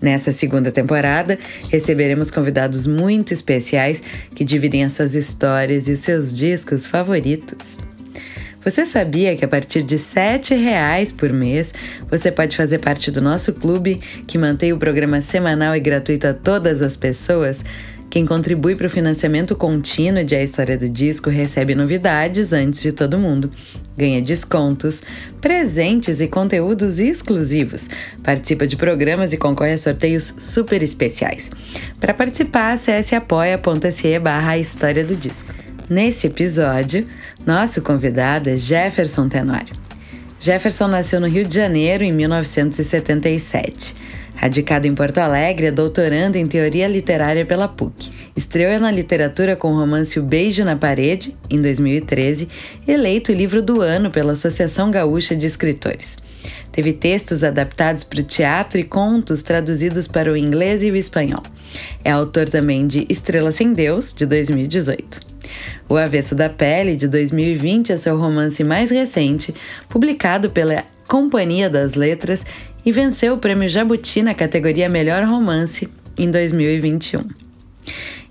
Nessa segunda temporada, receberemos convidados muito especiais que dividem as suas histórias e seus discos favoritos. Você sabia que a partir de R$ reais por mês você pode fazer parte do nosso clube que mantém o programa semanal e gratuito a todas as pessoas? Quem contribui para o financiamento contínuo de A História do Disco recebe novidades antes de todo mundo. Ganha descontos, presentes e conteúdos exclusivos. Participa de programas e concorre a sorteios super especiais. Para participar, acesse apoia.se barra História do Disco. Nesse episódio, nosso convidado é Jefferson Tenório. Jefferson nasceu no Rio de Janeiro em 1977. Radicado em Porto Alegre, é doutorando em teoria literária pela PUC. Estreou na literatura com o romance O Beijo na Parede, em 2013, eleito livro do ano pela Associação Gaúcha de Escritores. Teve textos adaptados para o teatro e contos traduzidos para o inglês e o espanhol. É autor também de Estrela Sem Deus, de 2018. O Avesso da Pele, de 2020, é seu romance mais recente, publicado pela Companhia das Letras e venceu o prêmio Jabuti na categoria Melhor Romance em 2021.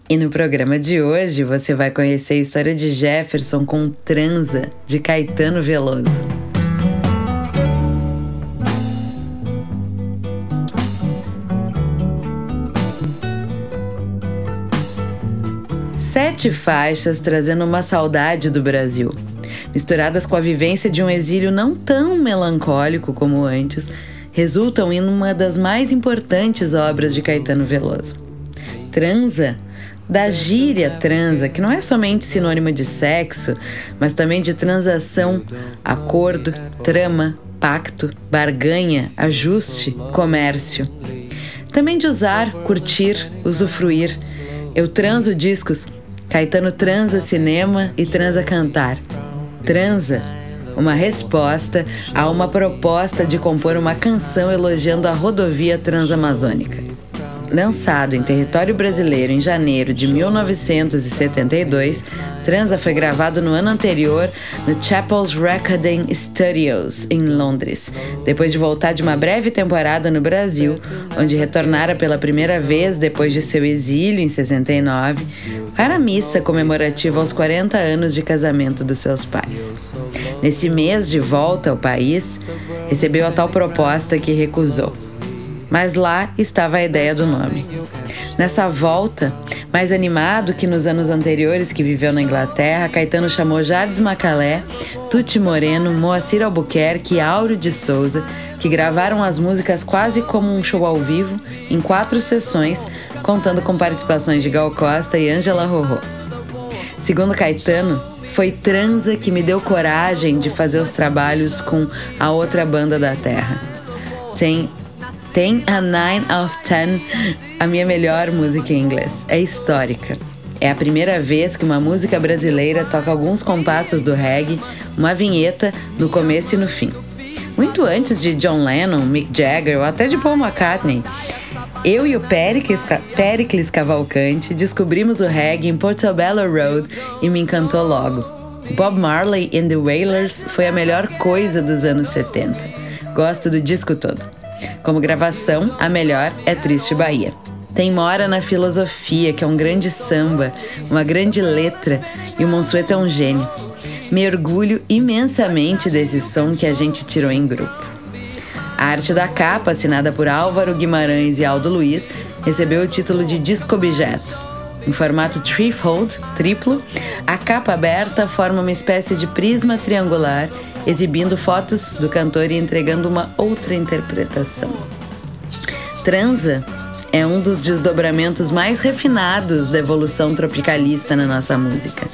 E no programa de hoje você vai conhecer a história de Jefferson com Transa, de Caetano Veloso. Sete faixas trazendo uma saudade do Brasil, misturadas com a vivência de um exílio não tão melancólico como antes, resultam em uma das mais importantes obras de Caetano Veloso. Transa, da gíria transa, que não é somente sinônimo de sexo, mas também de transação, acordo, trama, pacto, barganha, ajuste, comércio. Também de usar, curtir, usufruir. Eu transo discos Caetano transa cinema e transa cantar. Transa, uma resposta a uma proposta de compor uma canção elogiando a rodovia transamazônica. Lançado em território brasileiro em janeiro de 1972, Transa foi gravado no ano anterior no Chapels Recording Studios, em Londres, depois de voltar de uma breve temporada no Brasil, onde retornara pela primeira vez depois de seu exílio em 69 para a missa comemorativa aos 40 anos de casamento dos seus pais. Nesse mês de volta ao país, recebeu a tal proposta que recusou mas lá estava a ideia do nome. Nessa volta, mais animado que nos anos anteriores que viveu na Inglaterra, Caetano chamou Jardim Macalé, Tuti Moreno, Moacir Albuquerque e Áureo de Souza, que gravaram as músicas quase como um show ao vivo, em quatro sessões, contando com participações de Gal Costa e Angela Rorô. Segundo Caetano, foi transa que me deu coragem de fazer os trabalhos com a outra banda da terra. Tem tem a Nine of Ten, a minha melhor música em inglês. É histórica. É a primeira vez que uma música brasileira toca alguns compassos do reggae, uma vinheta no começo e no fim. Muito antes de John Lennon, Mick Jagger ou até de Paul McCartney. Eu e o Pericles, Pericles Cavalcante descobrimos o reggae em Portobello Road e me encantou logo. Bob Marley and the Wailers foi a melhor coisa dos anos 70. Gosto do disco todo. Como gravação, a melhor é Triste Bahia. Tem Mora na Filosofia, que é um grande samba, uma grande letra, e o Monsueto é um gênio. Me orgulho imensamente desse som que a gente tirou em grupo. A arte da capa, assinada por Álvaro Guimarães e Aldo Luiz, recebeu o título de Disco Objeto. Em formato threefold, triplo, a capa aberta forma uma espécie de prisma triangular exibindo fotos do cantor e entregando uma outra interpretação. Transa é um dos desdobramentos mais refinados da evolução tropicalista na nossa música.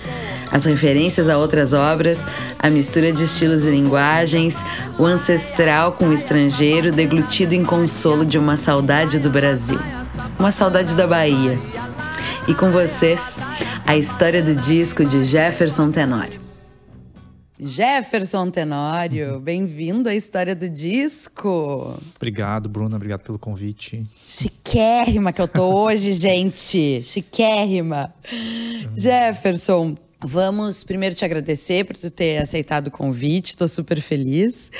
As referências a outras obras, a mistura de estilos e linguagens, o ancestral com o estrangeiro deglutido em consolo de uma saudade do Brasil, uma saudade da Bahia. E com vocês, a história do disco de Jefferson Tenório. Jefferson Tenório, bem-vindo à história do disco. Obrigado, Bruna, obrigado pelo convite. Chiquérrima que eu tô hoje, gente. Chiquérrima. Jefferson, Vamos primeiro te agradecer por tu ter aceitado o convite, estou super feliz.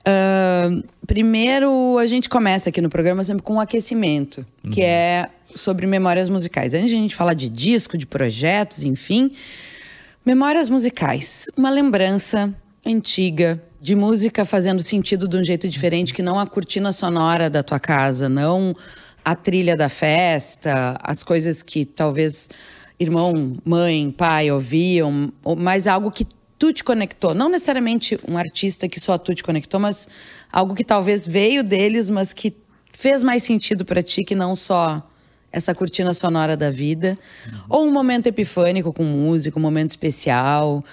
Uh, primeiro, a gente começa aqui no programa sempre com um aquecimento, uhum. que é sobre memórias musicais. Antes de a gente falar de disco, de projetos, enfim, memórias musicais. Uma lembrança antiga de música fazendo sentido de um jeito diferente que não a cortina sonora da tua casa, não a trilha da festa, as coisas que talvez irmão, mãe, pai ouviam, mas algo que tu te conectou. Não necessariamente um artista que só tu te conectou, mas algo que talvez veio deles, mas que fez mais sentido para ti que não só essa cortina sonora da vida. Uhum. Ou um momento epifânico com música, um momento especial.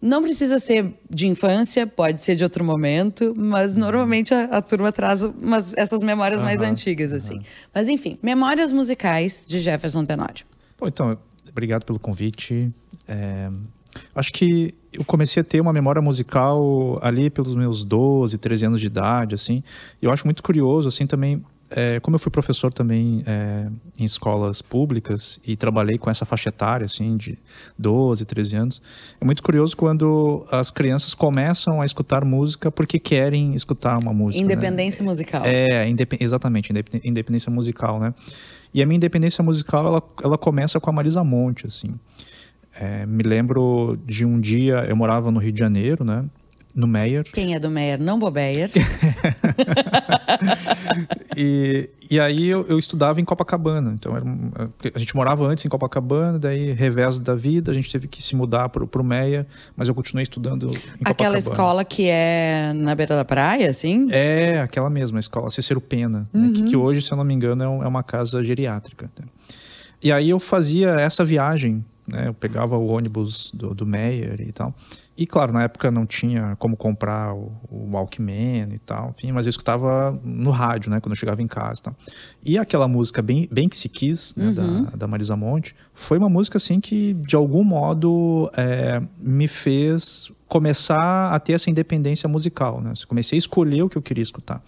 Não precisa ser de infância, pode ser de outro momento, mas uhum. normalmente a, a turma traz umas, essas memórias uhum. mais antigas, assim. Mas enfim, memórias musicais de Jefferson Tenório. Pô, então, obrigado pelo convite. É, acho que eu comecei a ter uma memória musical ali pelos meus 12, 13 anos de idade, assim. E eu acho muito curioso, assim, também é, como eu fui professor também é, em escolas públicas e trabalhei com essa faixa etária, assim, de 12, 13 anos, é muito curioso quando as crianças começam a escutar música porque querem escutar uma música. Né? Independência né? musical. É, indep exatamente, independência musical, né? E a minha independência musical, ela, ela começa com a Marisa Monte, assim. É, me lembro de um dia, eu morava no Rio de Janeiro, né? No Meyer. Quem é do Meyer? Não Bobeyer. e, e aí eu, eu, estudava em Copacabana. Então era, a gente morava antes em Copacabana, daí reveso da vida, a gente teve que se mudar para o Meia, mas eu continuei estudando em Copacabana. Aquela escola que é na beira da praia, assim? É, aquela mesma escola, Cícero Pena, uhum. né, que, que, uhum. hoje, se eu não me engano, é, um, é uma casa geriátrica. Né. E aí eu fazia essa viagem, né, eu pegava o ônibus do, do Meyer e tal. E claro, na época não tinha como comprar o, o Walkman e tal, enfim, mas eu escutava no rádio, né, quando eu chegava em casa e tal. E aquela música Bem, bem Que Se Quis, né, uhum. da, da Marisa Monte, foi uma música assim que, de algum modo, é, me fez começar a ter essa independência musical, né? Comecei a escolher o que eu queria escutar.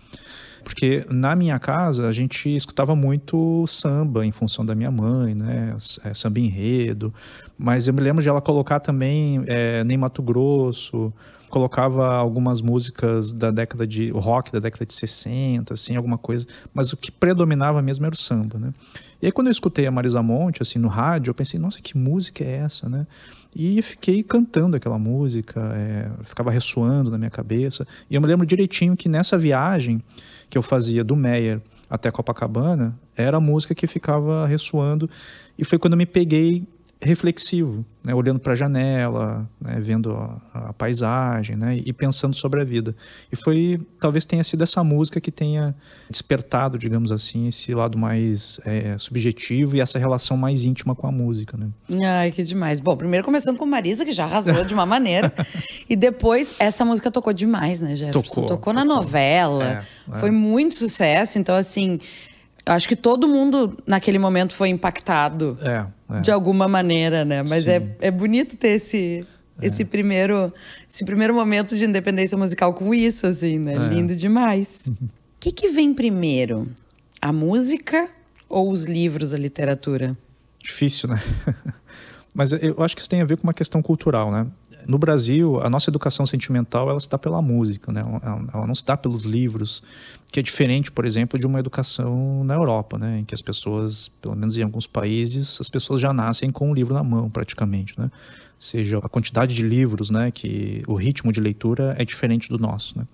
Porque na minha casa a gente escutava muito samba em função da minha mãe, né? É, samba enredo. Mas eu me lembro de ela colocar também é, Nem Mato Grosso, colocava algumas músicas da década de. rock da década de 60, assim, alguma coisa. Mas o que predominava mesmo era o samba, né? E aí quando eu escutei a Marisa Monte, assim, no rádio, eu pensei, nossa, que música é essa, né? E fiquei cantando aquela música, é, ficava ressoando na minha cabeça. E eu me lembro direitinho que nessa viagem que eu fazia do Meyer até Copacabana, era a música que ficava ressoando. E foi quando eu me peguei reflexivo, né, olhando para a janela, né, vendo a, a, paisagem, né, e pensando sobre a vida. E foi, talvez tenha sido essa música que tenha despertado, digamos assim, esse lado mais é, subjetivo e essa relação mais íntima com a música, né. Ai, que demais. Bom, primeiro começando com Marisa, que já arrasou de uma maneira, e depois essa música tocou demais, né, Jefferson? Tocou, tocou, tocou. na novela, é, é. foi muito sucesso, então assim, acho que todo mundo naquele momento foi impactado é, é. de alguma maneira, né? Mas é, é bonito ter esse, é. esse, primeiro, esse primeiro momento de independência musical com isso, assim, né? É. Lindo demais. O que, que vem primeiro? A música ou os livros, a literatura? Difícil, né? Mas eu acho que isso tem a ver com uma questão cultural, né? No Brasil, a nossa educação sentimental ela se dá pela música, né? Ela, não se dá pelos livros, que é diferente, por exemplo, de uma educação na Europa, né? Em que as pessoas, pelo menos em alguns países, as pessoas já nascem com um livro na mão, praticamente, né? Ou seja, a quantidade de livros, né? Que o ritmo de leitura é diferente do nosso, né?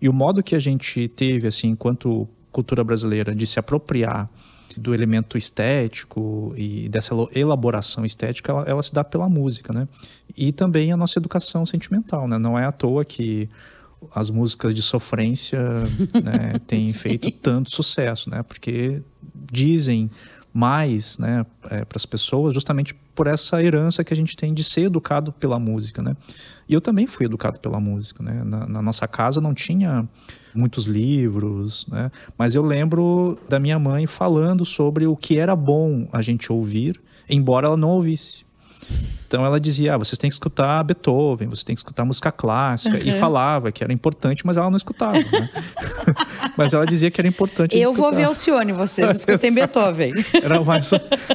E o modo que a gente teve, assim, enquanto cultura brasileira, de se apropriar do elemento estético e dessa elaboração estética, ela, ela, se dá pela música, né? E também a nossa educação sentimental, né? Não é à toa que as músicas de sofrência né, têm feito tanto sucesso, né? Porque dizem mais né, é, para as pessoas, justamente por essa herança que a gente tem de ser educado pela música. Né? E eu também fui educado pela música. Né? Na, na nossa casa não tinha muitos livros, né? mas eu lembro da minha mãe falando sobre o que era bom a gente ouvir, embora ela não ouvisse. Então ela dizia: ah, vocês têm que escutar Beethoven, você tem que escutar música clássica. Uhum. E falava que era importante, mas ela não escutava. Né? mas ela dizia que era importante. Eu vou ver Alcione, vocês escutem Beethoven. era, mais,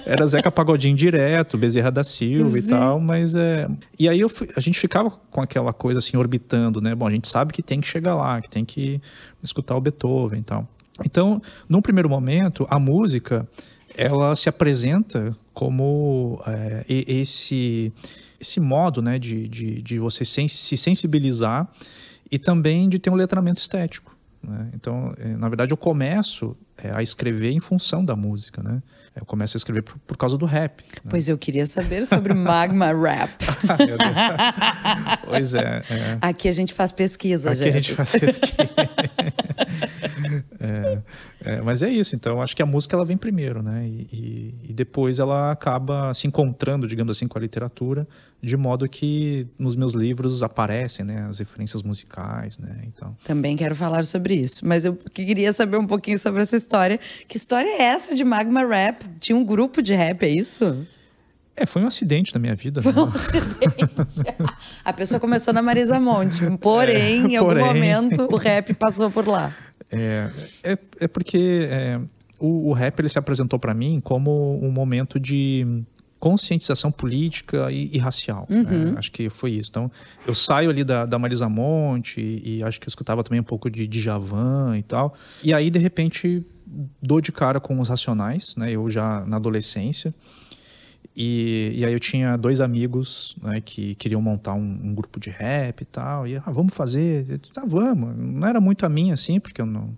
era Zeca Pagodinho direto, Bezerra da Silva Sim. e tal, mas é. E aí fui, a gente ficava com aquela coisa assim, orbitando, né? Bom, a gente sabe que tem que chegar lá, que tem que escutar o Beethoven e tal. Então, num primeiro momento, a música ela se apresenta como é, esse, esse modo né, de, de, de você se sensibilizar e também de ter um letramento estético. Né? Então, é, na verdade, eu começo é, a escrever em função da música, né? Eu começo a escrever por, por causa do rap. Né? Pois eu queria saber sobre magma rap. pois é, é, Aqui a gente faz pesquisa, Aqui gente. a gente faz pesquisa. é, é, mas é isso, então acho que a música ela vem primeiro, né? E, e, e, depois ela acaba se encontrando, digamos assim, com a literatura, de modo que nos meus livros aparecem né, as referências musicais, né? Então... Também quero falar sobre isso, mas eu queria saber um pouquinho sobre essa história. Que história é essa de Magma Rap? Tinha um grupo de rap, é isso? É, foi um acidente na minha vida. Foi um acidente. A pessoa começou na Marisa Monte, porém, é, em algum momento, o rap passou por lá. É, é, é porque é, o, o, rap ele se apresentou para mim como um momento de conscientização política e, e racial. Né? Uhum. Né? Acho que foi isso. Então, eu saio ali da, da Marisa Monte e, e, acho que eu escutava também um pouco de Djavan e tal. E aí, de repente, dou de cara com os Racionais, né? Eu já na adolescência. E, e aí eu tinha dois amigos né, que queriam montar um, um, grupo de rap e tal. E, ah, vamos fazer? Eu ah, vamos. Não era muito a minha, assim, porque eu não...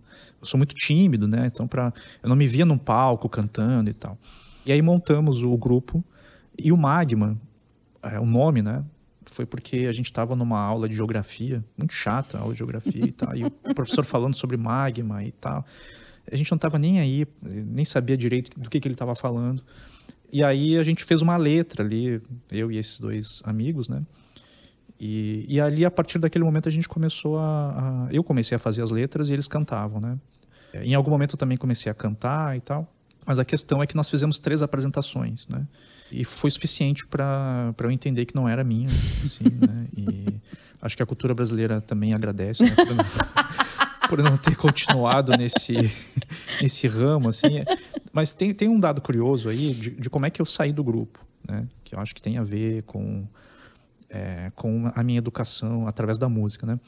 Eu sou muito tímido, né? Então, pra, eu não me via num palco cantando e tal. E aí montamos o grupo. E o Magma, é, o nome, né? Foi porque a gente estava numa aula de geografia, muito chata a aula de geografia e tal. E o professor falando sobre magma e tal. A gente não estava nem aí, nem sabia direito do que, que ele estava falando. E aí a gente fez uma letra ali, eu e esses dois amigos, né? E, e ali, a partir daquele momento, a gente começou a, a, Eu comecei a fazer as letras e eles cantavam, né? Em algum momento eu também comecei a cantar e tal. Mas a questão é que nós fizemos três apresentações, né? E foi suficiente para eu entender que não era minha, assim, né? E acho que a cultura brasileira também agradece, né? por não ter continuado nesse, nesse ramo, assim. Mas tem, tem um dado curioso aí de, de como é que eu saí do grupo, né? Que eu acho que tem a ver com, é, com a minha educação através da música, né?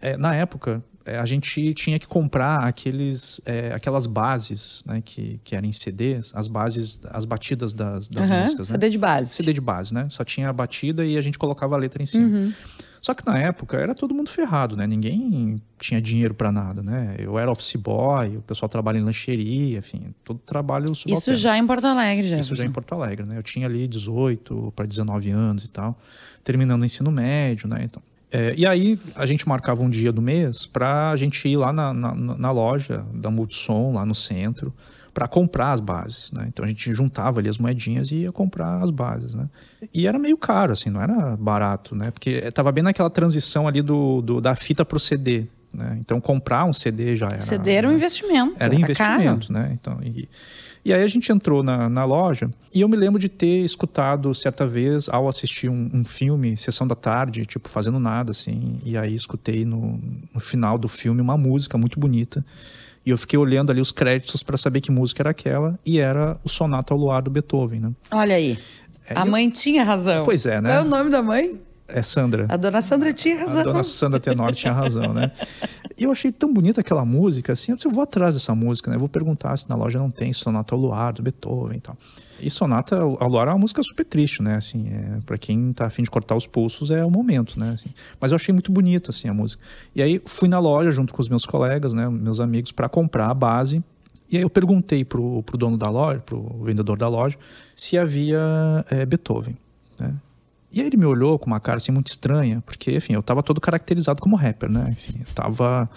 É, na época, a gente tinha que comprar aqueles, é, aquelas bases, né? Que, que eram em CDs, as bases, as batidas das, das uhum, músicas, CD né? de base. CD de base, né? Só tinha a batida e a gente colocava a letra em cima. Uhum. Só que na época era todo mundo ferrado, né? Ninguém tinha dinheiro para nada, né? Eu era office boy, o pessoal trabalha em lancheria, enfim, todo trabalho. Isso já em Porto Alegre, já. Isso já em Porto Alegre, né? Eu tinha ali 18 para 19 anos e tal, terminando o ensino médio, né? Então, é, e aí a gente marcava um dia do mês para a gente ir lá na, na, na loja da Multissom, lá no centro, para comprar as bases, né? Então a gente juntava ali as moedinhas e ia comprar as bases, né? E era meio caro, assim, não era barato, né? Porque estava bem naquela transição ali do, do da fita para o CD, né? Então comprar um CD já era... CD era um né? investimento, Era, investimento, caro. né? Então, e, e aí a gente entrou na, na loja e eu me lembro de ter escutado certa vez, ao assistir um, um filme, sessão da tarde, tipo, fazendo nada, assim, e aí escutei no, no final do filme uma música muito bonita e eu fiquei olhando ali os créditos para saber que música era aquela, e era o Sonata ao Luar do Beethoven, né? Olha aí. É, a mãe tinha razão. Pois é, né? Qual é o nome da mãe? É Sandra. A dona Sandra tinha razão. A dona Sandra Tenor tinha razão, né? E eu achei tão bonita aquela música, assim, eu vou atrás dessa música, né? Eu vou perguntar se na loja não tem Sonata ao Luar do Beethoven e tal. E Sonata ao Luar é uma música super triste, né? Assim, é, para quem tá afim de cortar os pulsos é o momento, né? Assim, mas eu achei muito bonita, assim, a música. E aí fui na loja junto com os meus colegas, né? Meus amigos, para comprar a base. E aí eu perguntei pro, pro dono da loja, pro vendedor da loja, se havia é, Beethoven, né? E aí ele me olhou com uma cara assim muito estranha, porque, enfim, eu tava todo caracterizado como rapper, né? Enfim, eu tava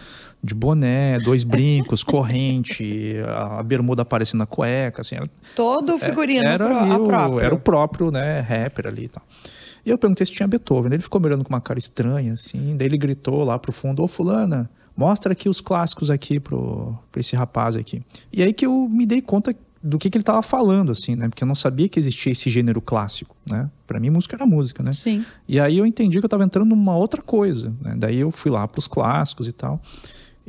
de boné, dois brincos, corrente, a, bermuda aparecendo na cueca, assim. Todo o figurino era, pro, o, próprio. era o próprio, né, rapper ali e tal. E eu perguntei se tinha Beethoven. Ele ficou me olhando com uma cara estranha, assim. Daí ele gritou lá pro fundo: Ô, Fulana, mostra aqui os clássicos aqui pro, pra esse rapaz aqui. E aí que eu me dei conta do que, que ele estava falando, assim, né? Porque eu não sabia que existia esse gênero clássico, né? Para mim, música era música, né? Sim. E aí eu entendi que eu estava entrando numa outra coisa, né? Daí eu fui lá para os clássicos e tal.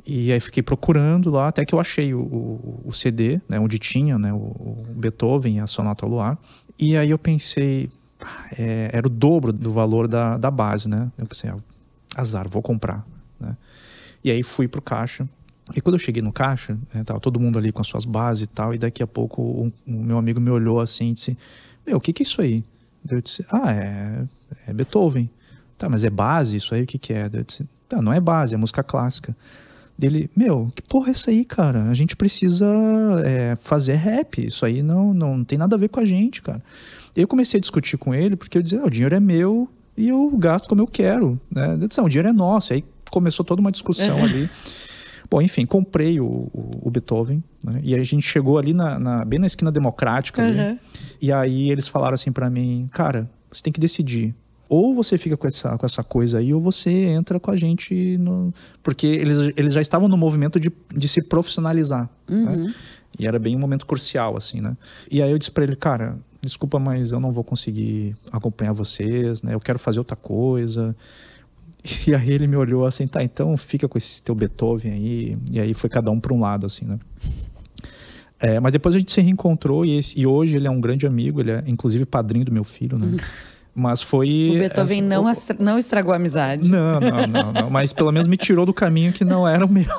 E aí fiquei procurando lá, até que eu achei o, o, o CD, né? Onde tinha, né? O, o Beethoven e a Sonata ao Luar. E aí eu pensei, é, era o dobro do valor da, da base, né? Eu pensei, ah, azar, vou comprar, né? E aí fui pro caixa e quando eu cheguei no caixa, né, tava todo mundo ali com as suas bases e tal, e daqui a pouco o um meu amigo me olhou assim e disse: Meu, o que, que é isso aí? Eu disse: Ah, é, é Beethoven. Tá, mas é base isso aí? O que, que é? Eu disse: Tá, não é base, é música clássica. Dele, meu, que porra é isso aí, cara? A gente precisa é, fazer rap. Isso aí não, não, não tem nada a ver com a gente, cara. Eu comecei a discutir com ele porque eu dizia: ah, o dinheiro é meu e eu gasto como eu quero. Né? Eu disse, ah, o dinheiro é nosso. Aí começou toda uma discussão ali. Bom, enfim, comprei o, o, o Beethoven, né? E a gente chegou ali na, na bem na esquina democrática. Uhum. Ali, e aí eles falaram assim para mim, cara, você tem que decidir. Ou você fica com essa, com essa coisa aí, ou você entra com a gente no. Porque eles, eles já estavam no movimento de, de se profissionalizar. Né? Uhum. Né? E era bem um momento crucial, assim, né? E aí eu disse para ele, cara, desculpa, mas eu não vou conseguir acompanhar vocês, né? Eu quero fazer outra coisa. E aí ele me olhou assim, tá, então fica com esse teu Beethoven aí. E aí foi cada um para um lado, assim, né? É, mas depois a gente se reencontrou e, esse, e, hoje ele é um grande amigo, ele é inclusive padrinho do meu filho, né? Mas foi. O Beethoven essa, não, o... não estragou a amizade. Não, não, não, não, Mas pelo menos me tirou do caminho que não era o meu.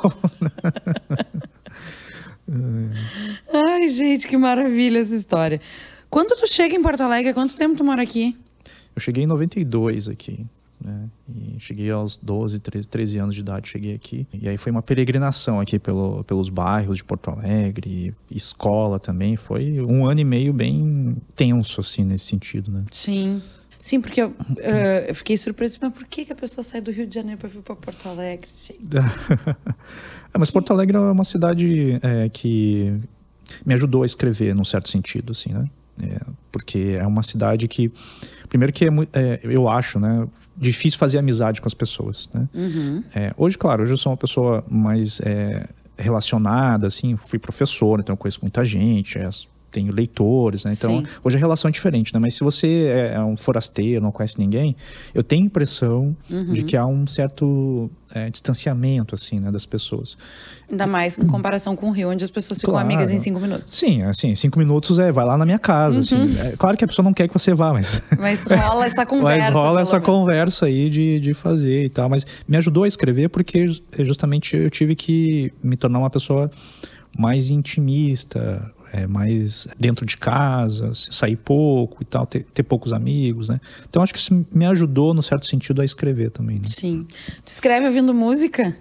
Ai, gente, que maravilha essa história. Quando tu chega em Porto Alegre, quanto tempo tu mora aqui? Eu cheguei em 92 aqui né? E cheguei aos 12, 13, 13 anos de idade, cheguei aqui. E aí foi uma peregrinação aqui pelo, pelos bairros de Porto Alegre, escola também. Foi um ano e meio bem tenso, assim, nesse sentido, né? Sim. Sim, porque eu, uh, eu fiquei surpreso, mas por que, que a pessoa sai do Rio de Janeiro para vir para Porto Alegre? é, mas Porto Alegre é uma cidade é, que me ajudou a escrever, num certo sentido, assim, né? É, porque é uma cidade que Primeiro que é, é, eu acho, né, difícil fazer amizade com as pessoas, né? Uhum. É, hoje, claro, hoje eu sou uma pessoa mais é, relacionada, assim, fui professor, então eu conheço muita gente, é, tenho leitores, né? Então, Sim. hoje a relação é diferente, né? Mas se você é, é um forasteiro, não conhece ninguém, eu tenho a impressão uhum. de que há um certo é, distanciamento, assim, né, das pessoas. Ainda mais em comparação com o Rio, onde as pessoas ficam claro. amigas em cinco minutos. Sim, assim, cinco minutos é, vai lá na minha casa, assim. uhum. assim. É, claro que a pessoa não quer que você vá, mas... Mas rola essa conversa. mas rola essa menos. conversa aí de, de fazer e tal. Mas me ajudou a escrever porque justamente eu tive que me tornar uma pessoa mais intimista, é, mais dentro de casa, sair pouco e tal, ter, ter, poucos amigos, né? Então acho que isso me ajudou, no certo sentido, a escrever também. Né? Sim. Tu escreve ouvindo música?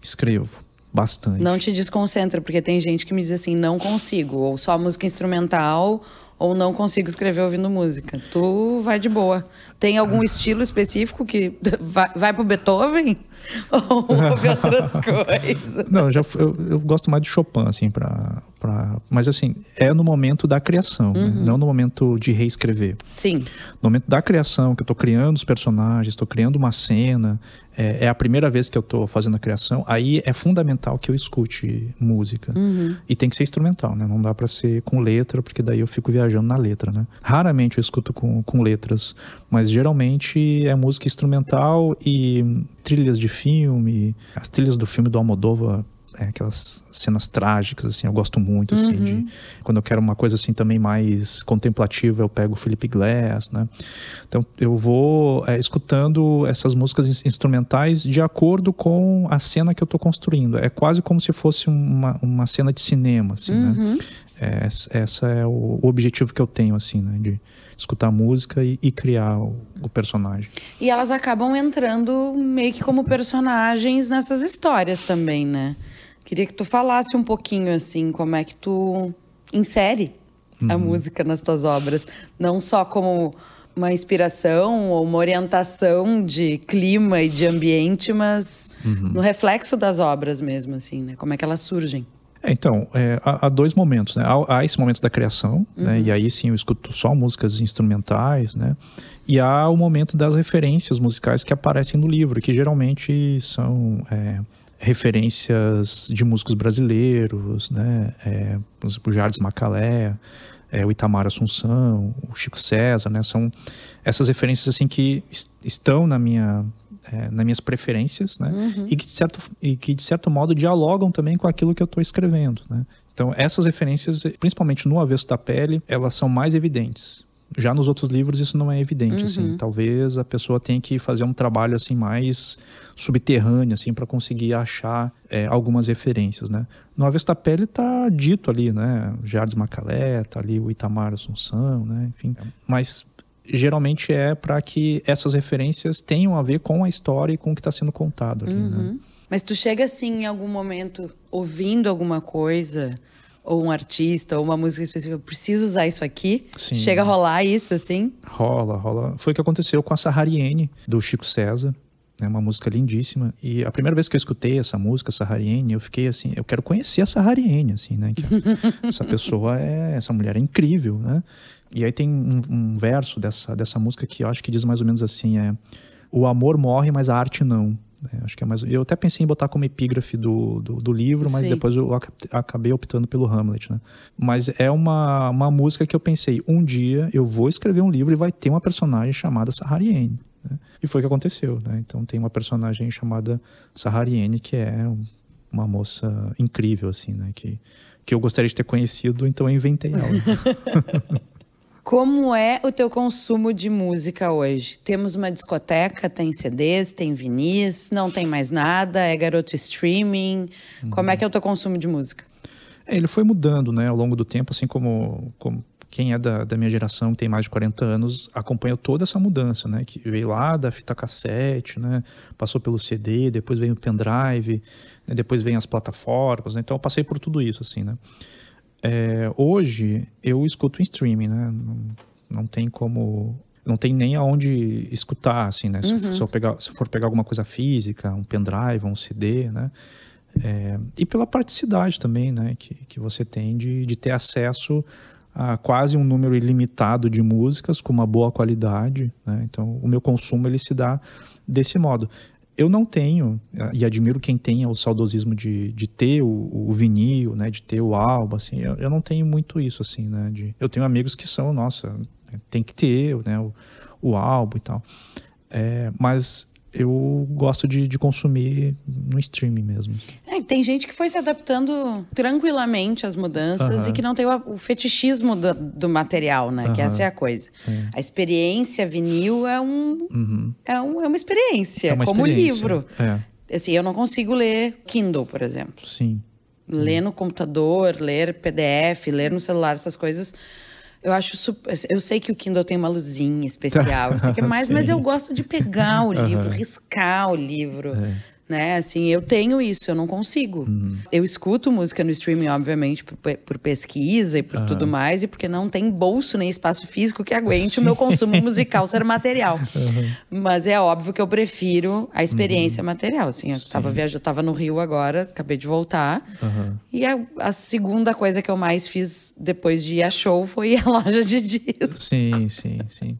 Escrevo. Bastante. Não te desconcentra, porque tem gente que me diz assim, não consigo, ou só música instrumental, ou não consigo escrever ouvindo música. Tu vai de boa. Tem algum estilo específico que vai, vai pro Beethoven? Ou ouve outras coisas? Não, já, eu, eu, gosto mais de Chopin, assim, pra, pra... Mas, assim, é no momento da criação, né? uhum. né? não no momento de reescrever. Sim. No momento da criação, que eu tô criando os personagens, estou criando uma cena, é, é, a primeira vez que eu estou fazendo a criação, aí é fundamental que eu escute música. Uhum. E tem que ser instrumental, né? Não dá para ser com letra, porque daí eu fico viajando na letra, né? Raramente eu escuto com, com letras, mas geralmente é música instrumental e trilhas de filme. As trilhas do filme do Almodóvar é, aquelas cenas trágicas, assim, eu gosto muito, assim, uhum. de... Quando eu quero uma coisa, assim, também mais contemplativa, eu pego o Philip Glass, né? Então, eu vou é, escutando essas músicas instrumentais de acordo com a cena que eu estou construindo. É quase como se fosse uma, uma cena de cinema, assim, né? uhum. né? É, essa é o, o, objetivo que eu tenho, assim, né? De escutar música e, e criar o, o, personagem. E elas acabam entrando meio que como personagens nessas histórias também, né? Queria que tu falasse um pouquinho, assim, como é que tu insere uhum. a música nas tuas obras. Não só como uma inspiração ou uma orientação de clima e de ambiente, mas uhum. no reflexo das obras mesmo, assim, né? Como é que elas surgem? É, então, é, há, há, dois momentos, né? Há, há, esse momento da criação, né? uhum. né? E aí sim eu escuto só músicas instrumentais, né? E há o momento das referências musicais que aparecem no livro, que geralmente são é, referências de músicos brasileiros, né? É, por exemplo, o Jardim Macalé, é, o Itamar Assunção, o Chico César, né? São essas referências assim que estão na minha é, nas minhas preferências, né? Uhum. E, que de certo, e que de certo modo dialogam também com aquilo que eu estou escrevendo, né? Então essas referências, principalmente no Avesso da Pele, elas são mais evidentes. Já nos outros livros isso não é evidente, assim. uhum. assim. Talvez a pessoa tenha que fazer um trabalho assim mais subterrâneo, assim, para conseguir achar é, algumas referências, né? No Avesso da Pele tá dito ali, né? Jardim Macalé, tá ali o Itamar Assunção, né? Enfim, mas geralmente é para que essas referências tenham a ver com a história e com o que está sendo contado ali, né? uhum. né? Mas tu chega assim em algum momento ouvindo alguma coisa ou um artista, ou uma música específica, eu preciso usar isso aqui? Sim. Chega a rolar isso, assim? Rola, rola. Foi o que aconteceu com a Sahariene, do Chico César. É uma música lindíssima. E a primeira vez que eu escutei essa música, Sahariene, eu fiquei assim, eu quero conhecer a Sahariene, assim, né? Que essa pessoa é, essa mulher é incrível, né? E aí tem um, um verso dessa, dessa música que eu acho que diz mais ou menos assim, é... O amor morre, mas a arte não. É, acho que é mais. Eu até pensei em botar como epígrafe do, do, do livro, mas Sim. depois eu acabei optando pelo Hamlet, né? Mas é uma, uma música que eu pensei, um dia eu vou escrever um livro e vai ter uma personagem chamada Sahariene. Né? E foi o que aconteceu, né? Então tem uma personagem chamada Sahariene que é uma moça incrível, assim, né? Que, que eu gostaria de ter conhecido, então eu inventei ela. Como é o teu consumo de música hoje? Temos uma discoteca, tem CDs, tem vinis, não tem mais nada, é garoto streaming. Uhum. Como é que é o teu consumo de música? É, ele foi mudando, né, ao longo do tempo, assim como, como quem é da, da minha geração, tem mais de 40 anos, acompanhou toda essa mudança, né, que veio lá da fita cassete, né, passou pelo CD, depois veio o pendrive, né, depois vem as plataformas, né, então eu passei por tudo isso, assim, né. É, hoje eu escuto em streaming, né? Não, não tem como não tem nem aonde escutar, assim, né? Se, uhum. se, eu pegar, se for pegar alguma coisa física, um pendrive, um CD, né? É, e pela praticidade também, né? Que, que você tem de, de ter acesso a quase um número ilimitado de músicas com uma boa qualidade, né? Então, o meu consumo, ele se dá desse modo. Eu não tenho, e admiro quem tenha o saudosismo de, de ter o, o vinil, né, de ter o álbum, assim, eu, eu, não tenho muito isso, assim, né, de, eu tenho amigos que são, nossa, tem que ter, né, o, o álbum e tal, é, mas eu gosto de, de, consumir no streaming mesmo. É, tem gente que foi se adaptando tranquilamente às mudanças e que não tem o, o fetichismo do, do, material, né? Que essa é a coisa. É. A experiência vinil é, um, uhum. é, um, é uma experiência, é uma como experiência. livro. É. Assim, eu não consigo ler Kindle, por exemplo. Sim. Ler no computador, ler PDF, ler no celular, essas coisas eu acho super, eu sei que o Kindle tem uma luzinha especial, sei que é mais, mas eu gosto de pegar o livro, riscar o livro. É né? Assim, eu tenho isso, eu não consigo. Uhum. Eu escuto música no streaming, obviamente, por, por pesquisa e por uhum. tudo mais, e porque não tem bolso nem espaço físico que aguente Sim. o meu consumo musical ser material. Uhum. Mas é óbvio que eu prefiro a experiência uhum. material. Assim, eu estava viajando, estava no Rio agora, acabei de voltar. E a, a, segunda coisa que eu mais fiz depois de ir a show foi a loja de discos. Sim, sim, sim.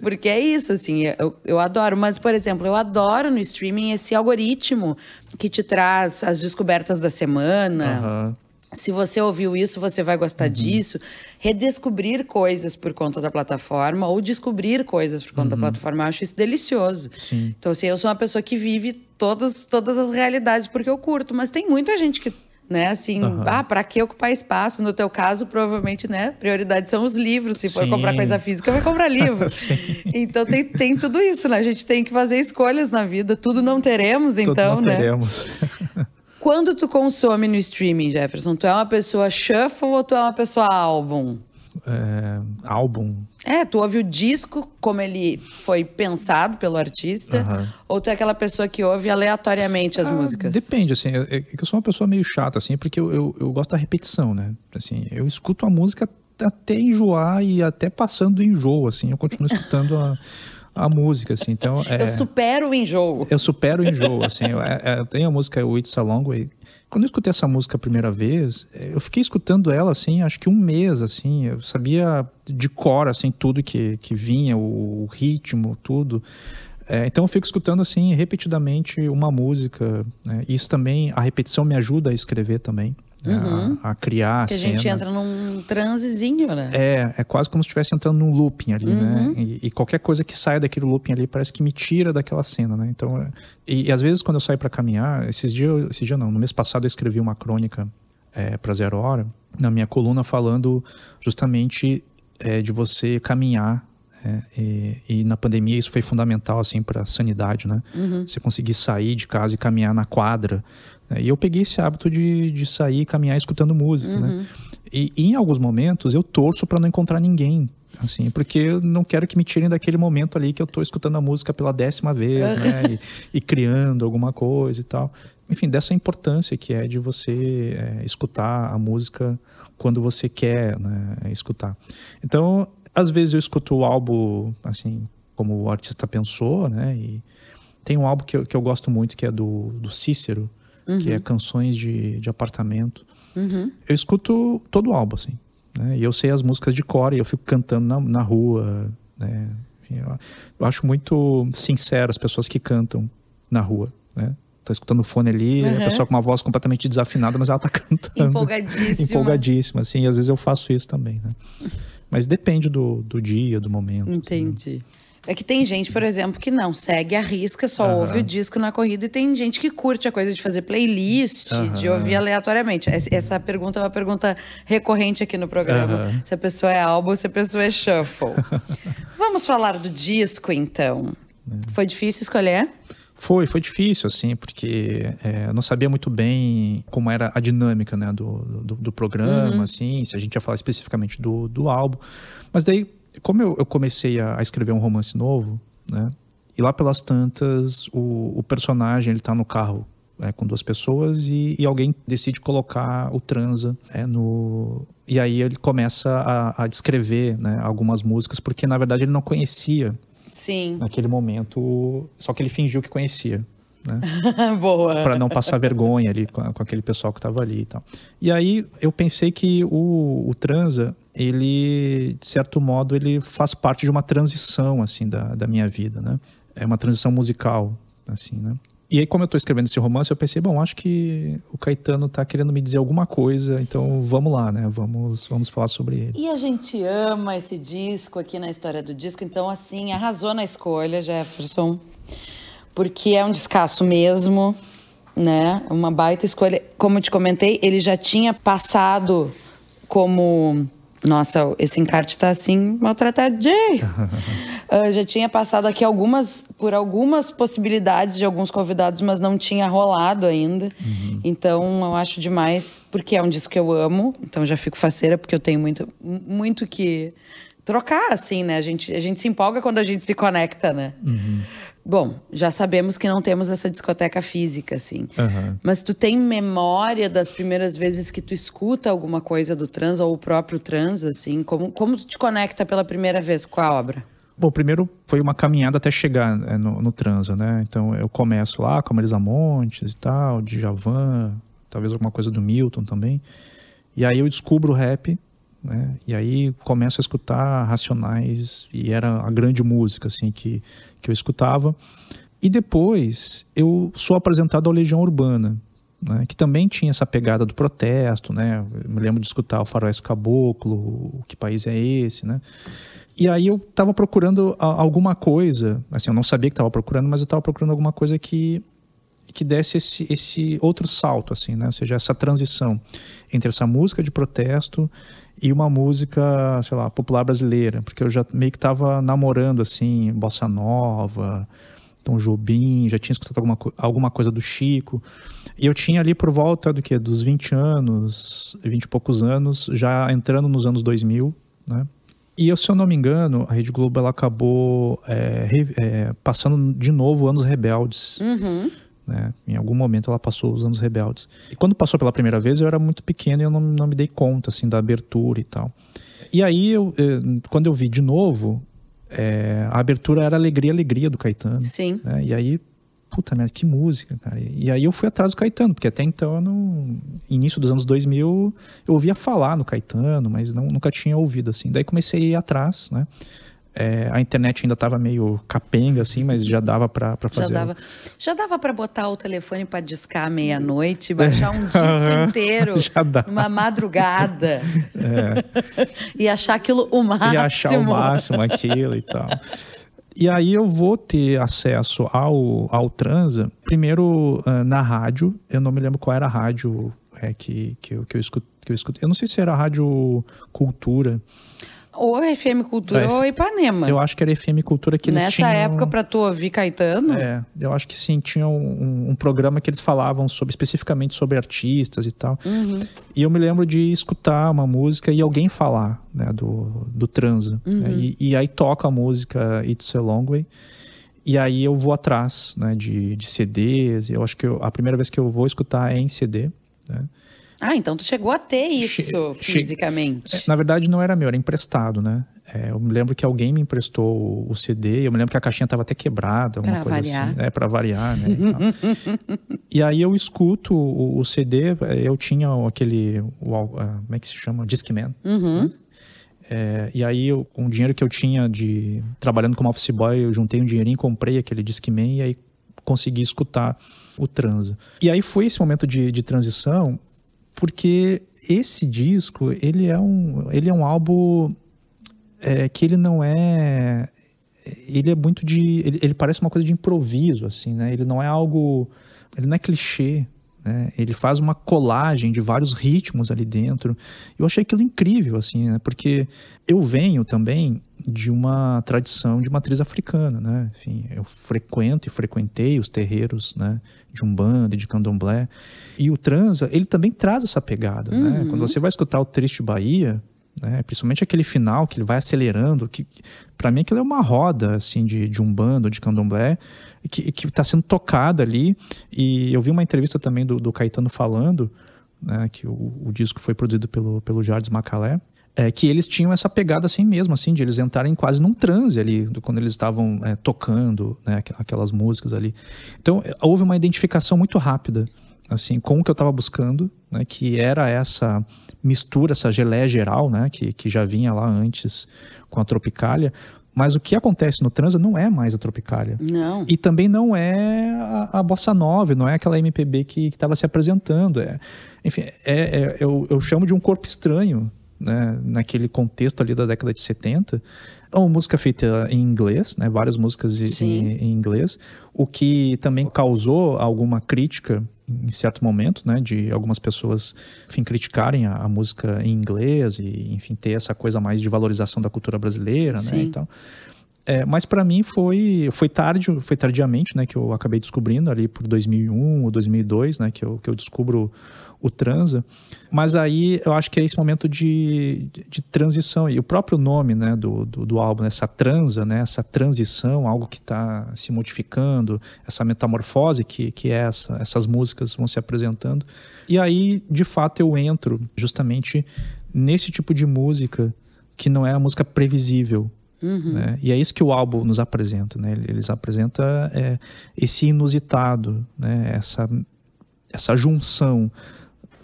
Porque é isso, assim, eu, eu adoro. Mas, por exemplo, eu adoro no streaming esse algoritmo que te traz as descobertas da semana. Uhum. Se você ouviu isso, você vai gostar uhum. disso. Redescobrir coisas por conta da plataforma ou descobrir coisas por conta uhum. da plataforma. Eu acho isso delicioso. Sim. Então, assim, eu sou uma pessoa que vive todas, todas as realidades porque eu curto. Mas tem muita gente que né? Assim, uhum. ah, para que ocupar espaço? No teu caso, provavelmente, né? Prioridade são os livros. Se for Sim. comprar coisa física, vai comprar livro. então tem, tem tudo isso, né? A gente tem que fazer escolhas na vida. Tudo não teremos, então, tudo não né? teremos. Quando tu consome no streaming, Jefferson, tu é uma pessoa shuffle ou tu é uma pessoa álbum? É, álbum. É, tu ouve o disco como ele foi pensado pelo artista, uhum. ou tu é aquela pessoa que ouve aleatoriamente as ah, músicas? Depende, assim, é, é, que eu sou uma pessoa meio chata, assim, porque eu, eu, eu, gosto da repetição, né? Assim, eu escuto a música até enjoar e até passando do enjoo, assim. Eu continuo escutando a, a música, assim. Então, é, eu supero o enjoo. Eu supero o enjoo, assim. É, é, tem a música It's a Long Way. Quando eu escutei essa música a primeira vez, eu fiquei escutando ela, assim, acho que um mês, assim. Eu sabia de cor, assim, tudo que, que vinha, o, o ritmo, tudo. É, então eu fico escutando assim repetidamente uma música. Né? Isso também, a repetição me ajuda a escrever também. Né? Uhum. A, a, criar Porque a, cena. a gente entra num transezinho, né? É, é quase como se estivesse entrando num looping ali, né? uhum. né? E, e, qualquer coisa que saia daquele looping ali parece que me tira daquela cena, né? Então, e, e às vezes quando eu saio para caminhar, esses dias, esse dia não, no mês passado eu escrevi uma crônica é, para Zero Hora, na minha coluna falando justamente é, de você caminhar é, e, e, na pandemia isso foi fundamental assim para a sanidade, né? Uhum. Você conseguir sair de casa e caminhar na quadra. Né? E eu peguei esse hábito de, de sair e caminhar escutando música, né? uhum. né? E, e, em alguns momentos eu torço para não encontrar ninguém, assim, porque eu não quero que me tirem daquele momento ali que eu estou escutando a música pela décima vez, né? E, e, criando alguma coisa e tal. Enfim, dessa importância que é de você é, escutar a música quando você quer né, escutar. Então às vezes eu escuto o álbum, assim, como o artista pensou, né? E tem um álbum que eu, que eu gosto muito, que é do, do Cícero, uhum. que é Canções de, de Apartamento. Uhum. Eu escuto todo o álbum, assim. Né? E eu sei as músicas de cor e eu fico cantando na, na rua, né? Enfim, eu, eu, acho muito sincero as pessoas que cantam na rua, né? Tá escutando o fone ali, uhum. a pessoa com uma voz completamente desafinada, mas ela tá cantando. Empolgadíssima. Empolgadíssima, assim. E às vezes eu faço isso também, né? Mas depende do, do dia, do momento. Assim, Entendi. Assim. É que tem gente, por exemplo, que não segue a risca, só uhum. ouve o disco na corrida, e tem gente que curte a coisa de fazer playlist, uhum. de ouvir aleatoriamente. Essa pergunta é uma pergunta recorrente aqui no programa: uhum. se a pessoa é álbum ou se a pessoa é shuffle. Vamos falar do disco, então. É. Foi difícil escolher? Foi, foi difícil, assim, porque é, não sabia muito bem como era a dinâmica, né, do, do, do programa, uhum. assim, se a gente ia falar especificamente do, do álbum. Mas daí, como eu, eu comecei a, a, escrever um romance novo, né, e lá pelas tantas, o, o personagem, ele tá no carro é, com duas pessoas e, e, alguém decide colocar o transa é, no... E aí ele começa a, a descrever né, algumas músicas, porque na verdade ele não conhecia Sim. Naquele momento, só que ele fingiu que conhecia. Né? Boa. Para não passar vergonha ali com, com aquele pessoal que estava ali e tal. E aí eu pensei que o, o transa, ele, de certo modo, ele faz parte de uma transição, assim, da, da minha vida, né? É uma transição musical, assim, né? E aí, como eu estou escrevendo esse romance, eu pensei, bom, acho que o Caetano está querendo me dizer alguma coisa, então vamos lá, né? Vamos, vamos falar sobre ele. E a gente ama esse disco aqui na história do disco, então, assim, arrasou na escolha, Jefferson, porque é um descasso mesmo, né? Uma baita escolha. Como eu te comentei, ele já tinha passado como nossa, esse encarte tá assim, maltratadinho. uh, já tinha passado aqui algumas, por algumas possibilidades de alguns convidados, mas não tinha rolado ainda. Uhum. Então eu acho demais, porque é um disco que eu amo, então já fico faceira, porque eu tenho muito, muito que trocar, assim, né? A gente, a gente se empolga quando a gente se conecta, né? Uhum. Bom, já sabemos que não temos essa discoteca física, assim. Uhum. Mas tu tem memória das primeiras vezes que tu escuta alguma coisa do trans ou o próprio trans, assim? Como, como tu te conecta pela primeira vez com a obra? Bom, primeiro foi uma caminhada até chegar né, no, no transa, né? Então eu começo lá com a Marisa Montes e tal, de Javan, talvez alguma coisa do Milton também. E aí eu descubro o rap, né? E aí começo a escutar Racionais e era a grande música, assim, que que eu escutava. E depois eu sou apresentado ao Legião Urbana, né, que também tinha essa pegada do protesto, né? Eu me lembro de escutar o Faroeste Caboclo, o Que País é Esse, né? E aí eu estava procurando alguma coisa, assim, eu não sabia que estava procurando, mas eu estava procurando alguma coisa que que desse esse, esse outro salto, assim, né? Ou seja, essa transição entre essa música de protesto e uma música, sei lá, popular brasileira, porque eu já meio que estava namorando assim, bossa nova, Tom Jobim, já tinha escutado alguma, alguma coisa do Chico. E eu tinha ali por volta do que dos 20 anos, 20 e poucos anos, já entrando nos anos 2000, né? E se eu não me engano, a Rede Globo ela acabou é, é, passando de novo Anos Rebeldes. Uhum. Né? Em algum momento ela passou os anos rebeldes. E quando passou pela primeira vez eu era muito pequeno e eu não, não me dei conta assim da abertura e tal. E aí, eu, quando eu vi de novo, é, a abertura era Alegria, Alegria do Caetano. Sim. Né? E aí, puta merda, que música, cara. E aí eu fui atrás do Caetano, porque até então, no início dos anos 2000, eu ouvia falar no Caetano, mas não, nunca tinha ouvido, assim. Daí comecei a ir atrás, né? É, a internet ainda estava meio capenga, assim, mas já dava para fazer. Já dava, já dava para botar o telefone para discar meia-noite, baixar um disco inteiro, uma madrugada. É. e achar aquilo o máximo. E achar o máximo aquilo e tal. E aí eu vou ter acesso ao, ao Transa, primeiro uh, na rádio, eu não me lembro qual era a rádio é, que, que, eu, que, eu escuto, que eu escuto. Eu não sei se era a Rádio Cultura. Ou FM Cultura é, ou Ipanema. Eu acho que era FM Cultura que eles Nessa tinham... época, para tu ouvir Caetano? É, eu acho que sim, tinha um, um, programa que eles falavam sobre, especificamente sobre artistas e tal. Uhum. E eu me lembro de escutar uma música e alguém falar né, do, do transa. Né, uhum. Né, e, e, aí toca a música It's a Long Way. E aí eu vou atrás né, de, de CDs. Eu acho que eu, a primeira vez que eu vou escutar é em CD. Né? Ah, então tu chegou a ter isso che fisicamente. É, na verdade, não era meu, era emprestado, né? É, eu me lembro que alguém me emprestou o CD, eu me lembro que a caixinha estava até quebrada, alguma pra coisa variar. assim. É, para variar, né? E, e, aí eu escuto o, o, CD, eu tinha aquele. O, uh, como é que se chama? Discman. Uhum. Né? É, e aí, eu, com o dinheiro que eu tinha de trabalhando como office boy, eu juntei um dinheirinho, comprei aquele Discman e aí consegui escutar o transa. E aí foi esse momento de, de transição porque esse disco ele é um ele é um álbum é, que ele não é ele é muito de ele, ele, parece uma coisa de improviso assim né? Ele não é algo ele não é clichê né? ele faz uma colagem de vários ritmos ali dentro eu achei aquilo incrível assim né? porque eu venho também de uma tradição de matriz africana né enfim eu frequento e frequentei os terreiros né de umbanda de candomblé e o transa, ele também traz essa pegada, né? uhum. né? Quando você vai escutar o Triste Bahia, né? principalmente aquele final que ele vai acelerando, que para mim aquilo é uma roda assim de, de umbanda, de candomblé, que está sendo tocada ali. E eu vi uma entrevista também do, do Caetano falando, né? que o, o, disco foi produzido pelo, pelo Jardim Macalé, é, que eles tinham essa pegada assim mesmo, assim, de eles entrarem quase num transe ali, quando eles estavam é, tocando né, aquelas músicas ali. Então, houve uma identificação muito rápida assim, com o que eu estava buscando, né, que era essa mistura, essa geleia geral, né, que, que já vinha lá antes com a Tropicália, mas o que acontece no transa não é mais a Tropicália. Não. E também não é a, a Bossa Nova, não é aquela MPB que estava se apresentando. É, enfim, é, é, eu, eu chamo de um corpo estranho, né, naquele contexto ali da década de 70. É uma música feita em inglês, né, várias músicas em, em, inglês, o que também causou alguma crítica em certo momento, né, de algumas pessoas, enfim, criticarem a, a, música em inglês e, enfim, ter essa coisa mais de valorização da cultura brasileira, né, Sim. né, então... É, mas para mim foi foi tarde, foi tardiamente, né, que eu acabei descobrindo ali por 2001 ou 2002, né, que eu, que eu descubro o transa. Mas aí eu acho que é esse momento de, de, transição. E o próprio nome né, do, do, do, álbum, né, essa transa, né, essa transição, algo que está se modificando, essa metamorfose que, que é essa, essas músicas vão se apresentando. E aí, de fato, eu entro justamente nesse tipo de música que não é a música previsível, Uhum. Né? E é isso que o álbum nos apresenta, né? Eles apresentam é, esse inusitado, né? essa, essa junção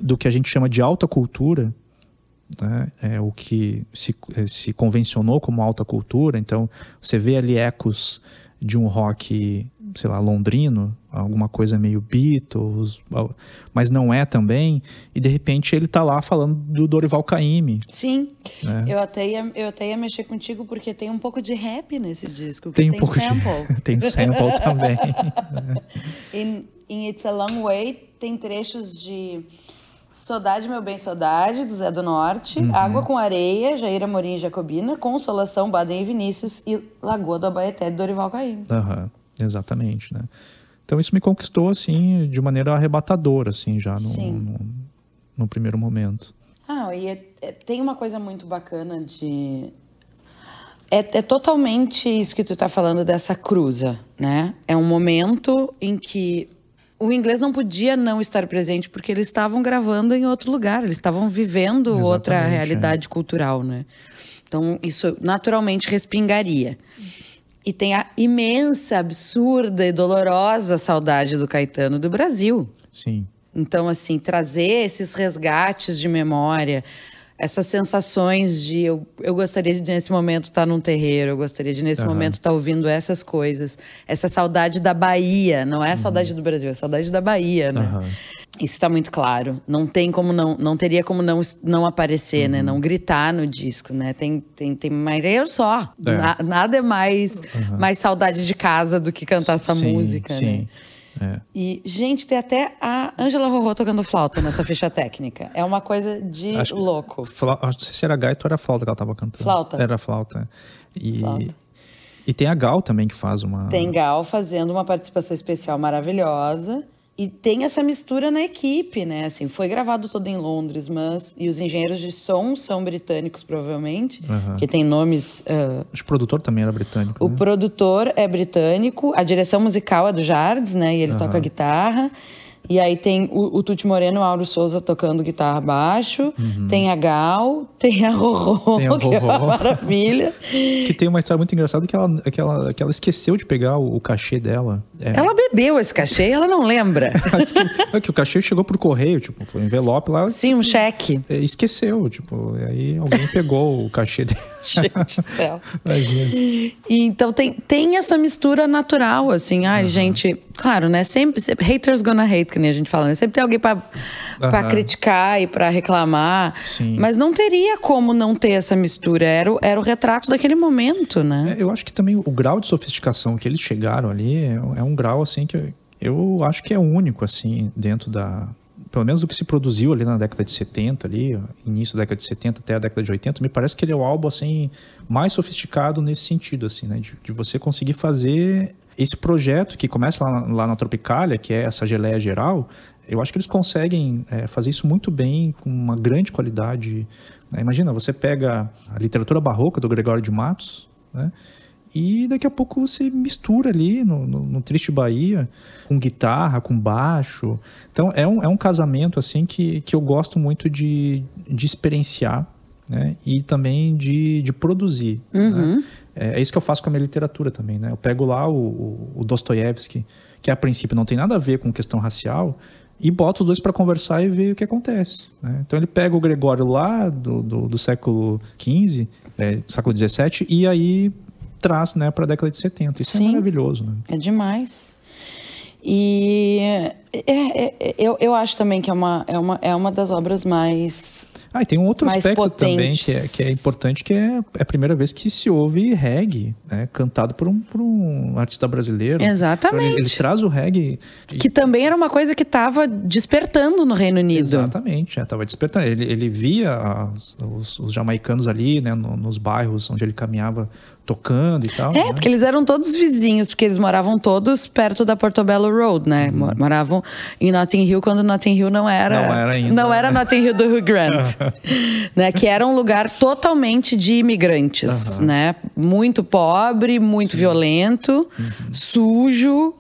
do que a gente chama de alta cultura, né? é o que se, é, se convencionou como alta cultura. Então, você vê ali ecos de um rock, sei lá, londrino, alguma coisa meio Beatles, mas não é também. E de repente ele tá lá falando do Dorival Caymmi. Sim. Né? Eu até ia, eu até ia mexer contigo porque tem um pouco de rap nesse disco. Tem um tem pouco sample. De... tem sample também. em, em It's a Long Way tem trechos de Saudade, meu bem, saudade, do Zé do Norte. Uhum. Água com Areia, Jair Amorim e Jacobina. Consolação, Baden e Vinícius. E Lagoa do Abaeté, de Dorival Caymmi. Uhum. Exatamente, né? Então isso me conquistou, assim, de maneira arrebatadora, assim, já no, no, no, primeiro momento. Ah, e é, é, tem uma coisa muito bacana de... É, é totalmente isso que tu tá falando dessa cruza, né? É um momento em que o inglês não podia não estar presente porque eles estavam gravando em outro lugar, eles estavam vivendo Exatamente, outra é. realidade é. cultural, né? Então isso naturalmente respingaria. E tem a imensa, absurda e dolorosa saudade do Caetano do Brasil. Sim. Então, assim, trazer esses resgates de memória, essas sensações de eu, eu gostaria de nesse momento estar num terreiro, eu gostaria de nesse uhum. momento estar ouvindo essas coisas, essa saudade da Bahia, não é a saudade uhum. do Brasil, é a saudade da Bahia, né? Uhum. Isso está muito claro. Não tem como não, não teria como não, não aparecer, né? Não gritar no disco, né? Tem tem tem mais eu só. É. Na, nada é mais mais saudade de casa do que cantar essa sim, música, sim. né? É. E, gente, tem até a Angela Rorô tocando flauta nessa ficha técnica. É uma coisa de Acho louco. Não sei se era gaita ou era flauta que ela tava cantando. Flauta. Era flauta. E, flauta. e tem a Gal também que faz uma. Tem Gal fazendo uma participação especial maravilhosa. E tem essa mistura na equipe, né? Assim, foi gravado todo em Londres, mas. E os engenheiros de som são britânicos, provavelmente, uhum. que tem nomes. Uh... O produtor também era britânico. O né? produtor é britânico, a direção musical é do Jardes, né? E ele uhum. toca guitarra. E aí tem o, o Tuti Moreno, o Auro Souza tocando guitarra baixo, uhum. tem a Gal, tem a Rorô, tem a Rorô. que é uma maravilha. que tem uma história muito engraçada que ela, que ela, que ela esqueceu de pegar o, o cachê dela. É. Ela bebeu esse cachê ela não lembra. que, é que o cachê chegou por correio, tipo, foi um envelope lá. Sim, um cheque. É, esqueceu, tipo, e aí alguém pegou o cachê dela. Gente do céu. E, então tem, tem essa mistura natural, assim, ai, uhum. gente, claro, né? Sempre, sempre, haters gonna hate, que nem a gente fala, né? Sempre tem alguém para uhum. criticar e para reclamar. Sim. Mas não teria como não ter essa mistura. Era o, era o retrato daquele momento, né? É, eu acho que também o grau de sofisticação que eles chegaram ali é, é um grau, assim, que eu acho que é único, assim, dentro da, pelo menos do que se produziu ali na década de 70, ali, início da década de 70 até a década de 80, me parece que ele é o álbum assim mais sofisticado nesse sentido, assim, né, de, de você conseguir fazer esse projeto que começa lá, lá, na Tropicália, que é essa geleia geral, eu acho que eles conseguem é, fazer isso muito bem, com uma grande qualidade. Né? Imagina, você pega a literatura barroca do Gregório de Matos, né? E daqui a pouco você mistura ali no, no, no, Triste Bahia, com guitarra, com baixo. Então é um, é um casamento assim que, que eu gosto muito de, de experienciar né? e também de, de produzir. Né? Uhum. Né? É, é, isso que eu faço com a minha literatura também. Né? Eu pego lá o, o, o Dostoiévski, que a princípio não tem nada a ver com questão racial, e boto os dois para conversar e ver o que acontece. Né? Então ele pega o Gregório lá do, do, do século XV, é, século XVII, e aí traz né, para a década de 70. Isso é Sim, é maravilhoso. Né? É demais. E é, é, é, eu, eu acho também que é uma, é, uma, é uma das obras mais ah, e tem um outro aspecto potentes. também que é, que é importante, que é, é a primeira vez que se ouve reggae, né? Cantado por um, por um artista brasileiro. Exatamente. Então ele, ele, traz o reggae... Que também era uma coisa que estava despertando no Reino Unido. Exatamente, estava é, despertando. Ele, ele via as, os, os, jamaicanos ali, né? No, nos bairros onde ele caminhava tocando e tal. É, né? porque eles eram todos vizinhos, porque eles moravam todos perto da Portobello Road, né? Uhum. Moravam em Notting Hill quando Notting Hill não era. Não era ainda. Não era Notting Hill do Hugh Grant. né? Que era um lugar totalmente de imigrantes, uhum. né? Muito pobre, muito Sim. violento, uhum. sujo. Uhum.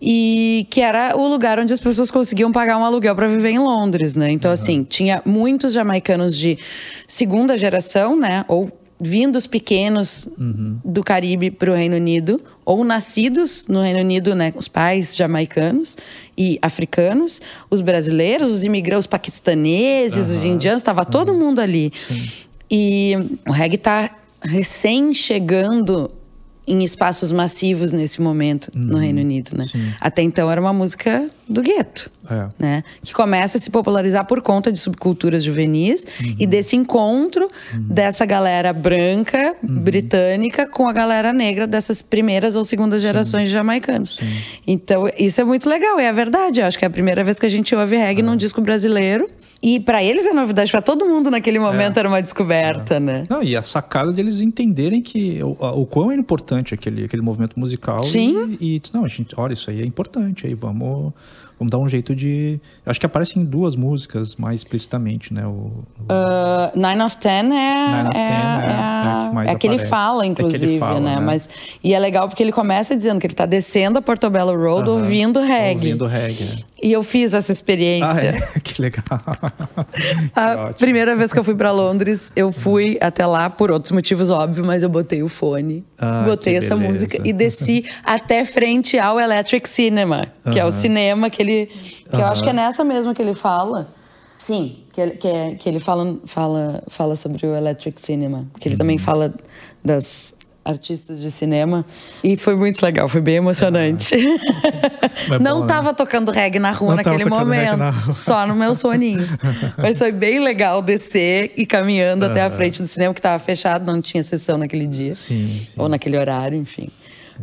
E que era o lugar onde as pessoas conseguiam pagar um aluguel para viver em Londres, né? Então, assim, tinha muitos jamaicanos de segunda geração, né? Ou vindos pequenos uhum. do Caribe para o Reino Unido, ou nascidos no Reino Unido, né, os pais jamaicanos e africanos, os brasileiros, os imigrantes, os paquistaneses, uhum. os indianos, estava todo uhum. mundo ali. Sim. E o reggae está recém chegando em espaços massivos nesse momento uhum, no Reino Unido, né? Sim. Até então era uma música do gueto, é. né? Que começa a se popularizar por conta de subculturas juvenis uhum. e desse encontro uhum. dessa galera branca uhum. britânica com a galera negra dessas primeiras ou segundas gerações Sim. de jamaicanos. Sim. Então isso é muito legal, é a verdade. Eu acho que é a primeira vez que a gente ouve reggae é. num disco brasileiro. E para eles é novidade, para todo mundo naquele momento é. era uma descoberta, é. né? Não, e a sacada deles entenderem que o, o quão é importante aquele, aquele movimento musical. Sim. E, e não, a gente, olha, isso aí é importante, aí vamos Vamos dar um jeito de. Acho que aparece em duas músicas mais explicitamente, né? O, o... Uh, Nine of Ten é. Nine of Ten é, é, é, que, mais é que ele fala, inclusive, é que ele fala, né? né? Mas, e é legal porque ele começa dizendo que ele tá descendo a Portobello Road uh -huh. ouvindo reggae. Ouvindo reggae. E eu fiz essa experiência. Ah, é? Que legal. a que primeira vez que eu fui para Londres, eu fui até lá por outros motivos, óbvio, mas eu botei o fone, ah, botei essa beleza. música e desci até frente ao Electric Cinema, que uh -huh. é o cinema que ele. Que uh -huh. eu acho que é nessa mesmo que ele fala. Sim, que ele, que, é, que ele fala, fala, fala sobre o Electric Cinema. Que ele uhum. também fala das artistas de cinema. E foi muito legal, foi bem emocionante. Ah, não bom, tava né? tocando reggae na rua não naquele momento, só nos meus soninhos. Mas foi bem legal descer e caminhando até a frente do cinema, que tava fechado, não tinha sessão naquele dia. Sim, sim. Ou naquele horário, enfim.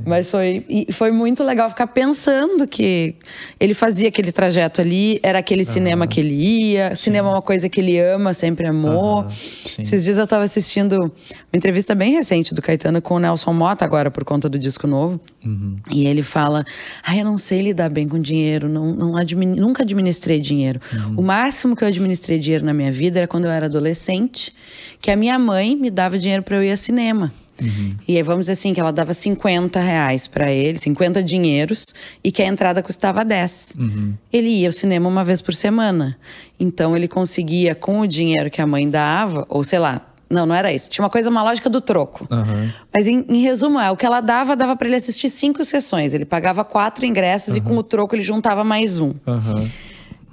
Mas foi, foi muito legal ficar pensando que ele fazia aquele trajeto ali, era aquele cinema que ele ia. Sim. Cinema é uma coisa que ele ama, sempre amou. Esses dias eu estava assistindo uma entrevista bem recente do Caetano com o Nelson Mota, agora por conta do disco novo. Uhum. E ele fala: Ah, eu não sei lidar bem com dinheiro, não, não nunca administrei dinheiro. Uhum. O máximo que eu administrei dinheiro na minha vida era quando eu era adolescente, que a minha mãe me dava dinheiro para eu ir ao cinema. Uhum. E aí, vamos dizer assim, que ela dava 50 reais para ele, 50 dinheiros, e que a entrada custava 10. Uhum. Ele ia ao cinema uma vez por semana. Então, ele conseguia, com o dinheiro que a mãe dava, ou sei lá, não, não era isso. Tinha uma coisa, uma lógica do troco. Uhum. Mas, em, em, resumo, é, o que ela dava, dava para ele assistir cinco sessões. Ele pagava quatro ingressos e com o troco ele juntava mais um. Uhum.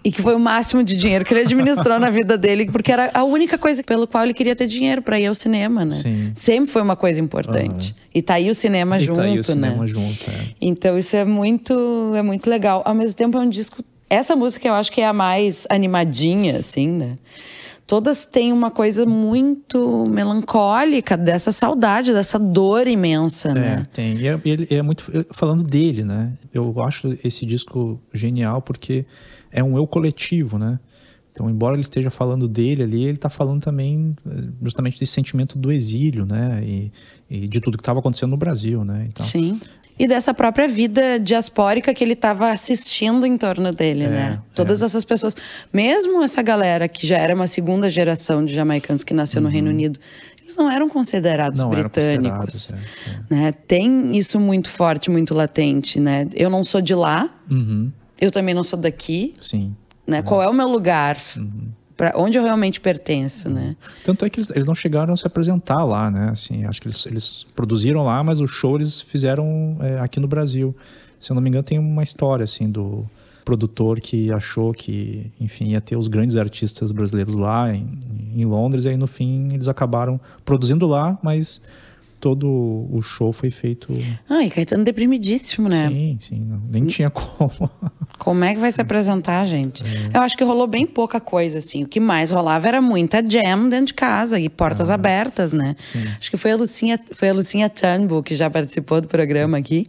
E que foi o máximo de dinheiro que ele administrou na vida dele, porque era a única coisa pelo qual ele queria ter dinheiro para ir ao cinema, né? Sim. Sempre foi uma coisa importante. Uhum. E tá aí o cinema e junto, tá aí o cinema né? junto, é. Então isso é muito, é muito legal. Ao mesmo tempo é um disco. Essa música eu acho que é a mais animadinha, assim, né? Todas têm uma coisa muito melancólica dessa saudade, dessa dor imensa, é, né? Tem. E é, ele é muito falando dele, né? Eu acho esse disco genial porque é um eu coletivo, né? Então, embora ele esteja falando dele ali, ele está falando também eh, justamente desse sentimento do exílio, né? E, e de tudo que estava acontecendo no Brasil, né? Então, Sim. E dessa própria vida diaspórica que ele estava assistindo em torno dele, é, né? Todas é. essas pessoas, mesmo essa galera que já era uma segunda geração de jamaicanos que nasceu uhum. no Reino Unido, eles não eram considerados não britânicos. Eram considerados, é, é, né? Tem isso muito forte, muito latente, né? Eu não sou de lá. Uhum. Eu também não sou daqui. Sim. Né? É. Qual é o meu lugar? Uhum. Para onde eu realmente pertenço, uhum. né? Tanto é que eles, eles, não chegaram a se apresentar lá, né? Assim, acho que eles, eles produziram lá, mas o show eles fizeram é, aqui no Brasil. Se eu não me engano, tem uma história assim do produtor que achou que, enfim, ia ter os grandes artistas brasileiros lá em, em Londres, e aí no fim eles acabaram produzindo lá, mas todo o show foi feito. Ah, e Caetano deprimidíssimo, né? Sim, sim. Não, nem tinha como. Como é que vai se apresentar, gente? É. Eu acho que rolou bem pouca coisa, assim. O que mais rolava era muita jam dentro de casa e portas ah, abertas, né? Sim. Acho que foi a Lucinha, foi a Lucinha Turnbull que já participou do programa aqui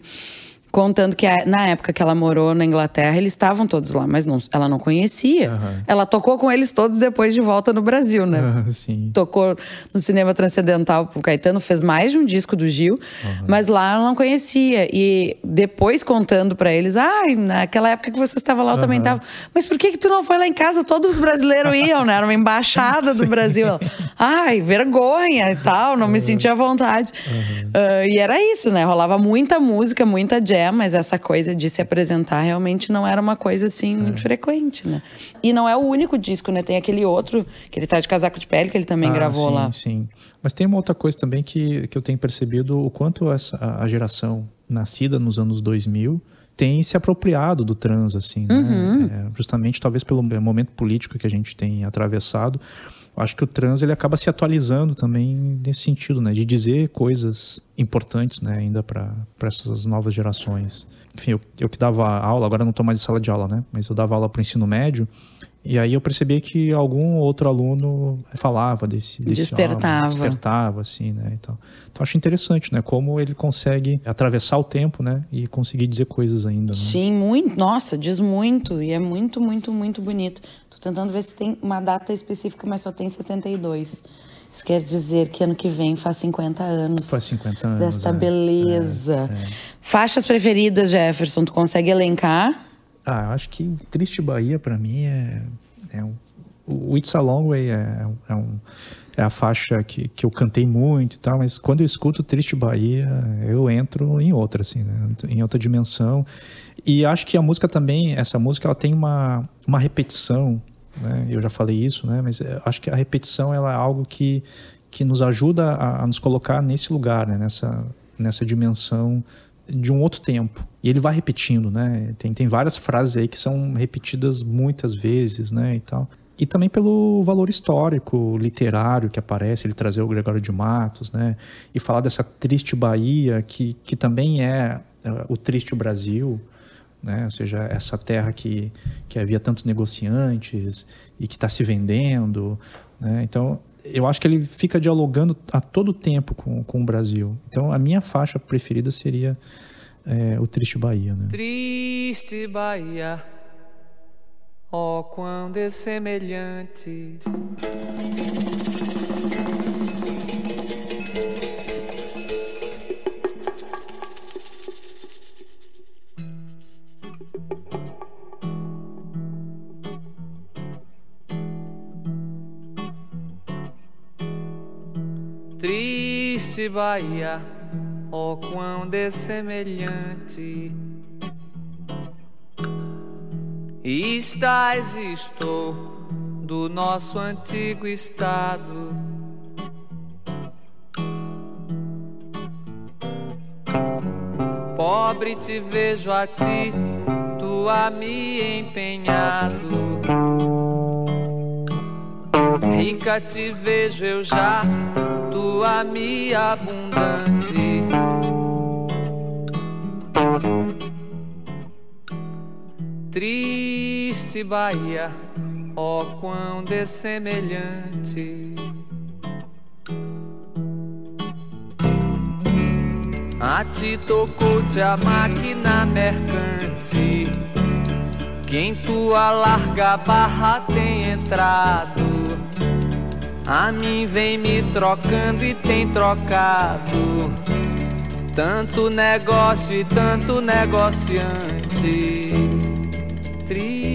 contando que na época que ela morou na Inglaterra, eles estavam todos lá, mas não, ela não conhecia. Uhum. Ela tocou com eles todos depois de volta no Brasil, né? Uhum, sim. Tocou no cinema transcendental com o Caetano, fez mais de um disco do Gil, uhum. mas lá ela não conhecia. E depois contando para eles, ai, ah, naquela época que você estava lá, eu também estava. Mas por que que tu não foi lá em casa? Todos os brasileiros iam, né? Era uma embaixada do Brasil. Ela, ai, vergonha e tal, não me sentia à vontade. Uh, e era isso, né? Rolava muita música, muita jazz é, mas essa coisa de se apresentar realmente não era uma coisa assim muito é. frequente, né? E não é o único disco, né? Tem aquele outro, que ele tá de casaco de pele, que ele também ah, gravou sim, lá. Sim, Mas tem uma outra coisa também que, que eu tenho percebido o quanto essa, a geração nascida nos anos 2000 tem se apropriado do trans, assim, né? uhum. É, justamente talvez pelo momento político que a gente tem atravessado acho que o trans ele acaba se atualizando também nesse sentido, né, de dizer coisas importantes, né, ainda para essas novas gerações. Enfim, eu, eu que dava aula, agora não estou mais em sala de aula, né, mas eu dava aula para o ensino médio e aí eu percebi que algum outro aluno falava desse, desse despertava, álbum, despertava assim, né? Então, então acho interessante, né? Como ele consegue atravessar o tempo, né? E conseguir dizer coisas ainda. Né? Sim, muito. Nossa, diz muito e é muito, muito, muito bonito. Tô tentando ver se tem uma data específica, mas só tem 72. Isso quer dizer que ano que vem faz 50 anos. Faz 50 anos. Desta é. beleza. É, é. Faixas preferidas, Jefferson, tu consegue elencar? Ah, acho que Triste Bahia para mim é, é um, o It's a Long Way é, é, um, é a faixa que, que eu cantei muito e tal, mas quando eu escuto Triste Bahia, eu entro em outra, assim, né? em outra dimensão. E acho que a música também, essa música, ela tem uma, uma repetição, né? Eu já falei isso, né? Mas é, acho que a repetição ela é algo que, que nos ajuda a, a nos colocar nesse lugar, né? Nessa, nessa dimensão de um outro tempo. E ele vai repetindo, né? Tem, tem várias frases aí que são repetidas muitas vezes, né? E tal. E também pelo valor histórico, literário que aparece, ele trazer o Gregório de Matos, né? E falar dessa triste Bahia, que, que também é, é o triste Brasil, né? Ou seja, essa terra que, que havia tantos negociantes e que está se vendendo, né? Então, eu acho que ele fica dialogando a todo tempo com, com o Brasil. Então, a minha faixa preferida seria é, o Triste Bahia. Né? Triste Bahia, ó oh, quão dessemelhante. Triste Bahia, ó oh, quão dessemelhante estás estou do nosso antigo estado. Pobre te vejo a ti, tu a me empenhado. Rica te vejo eu já minha abundante. Triste Bahia, ó oh, quão dessemelhante. A ti tocou-te a máquina mercante, que em tua larga barra tem entrado a mim vem me trocando e tem trocado. Tanto negócio e tanto negociante. Tri.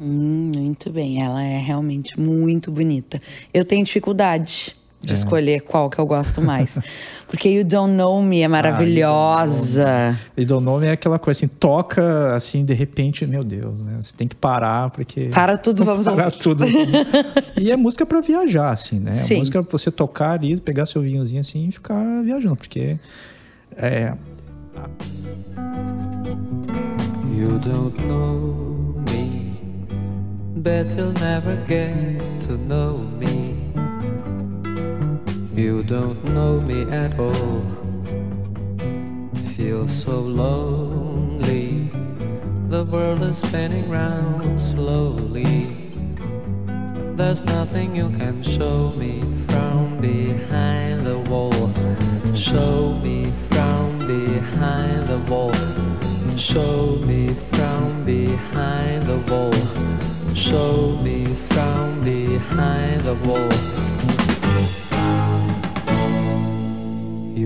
Hum, muito bem, ela é realmente muito bonita. Eu tenho dificuldade de é. escolher qual que eu gosto mais. Porque You Don't Know Me é maravilhosa. Ah, you Don't Know Me é aquela coisa assim, toca assim, de repente, meu Deus, né? Você tem que parar, porque. Para tudo, vamos Parar tudo. e é música para viajar, assim, né? Sim. É música pra você tocar ali, pegar seu vinhozinho assim e ficar viajando, porque. É. You don't know me, but you'll never get to know me. You don't know me at all. Feel so lonely. The world is spinning round slowly. There's nothing you can show me from behind the wall. Show me from behind the wall. Show me from behind the wall. Show me from behind the wall.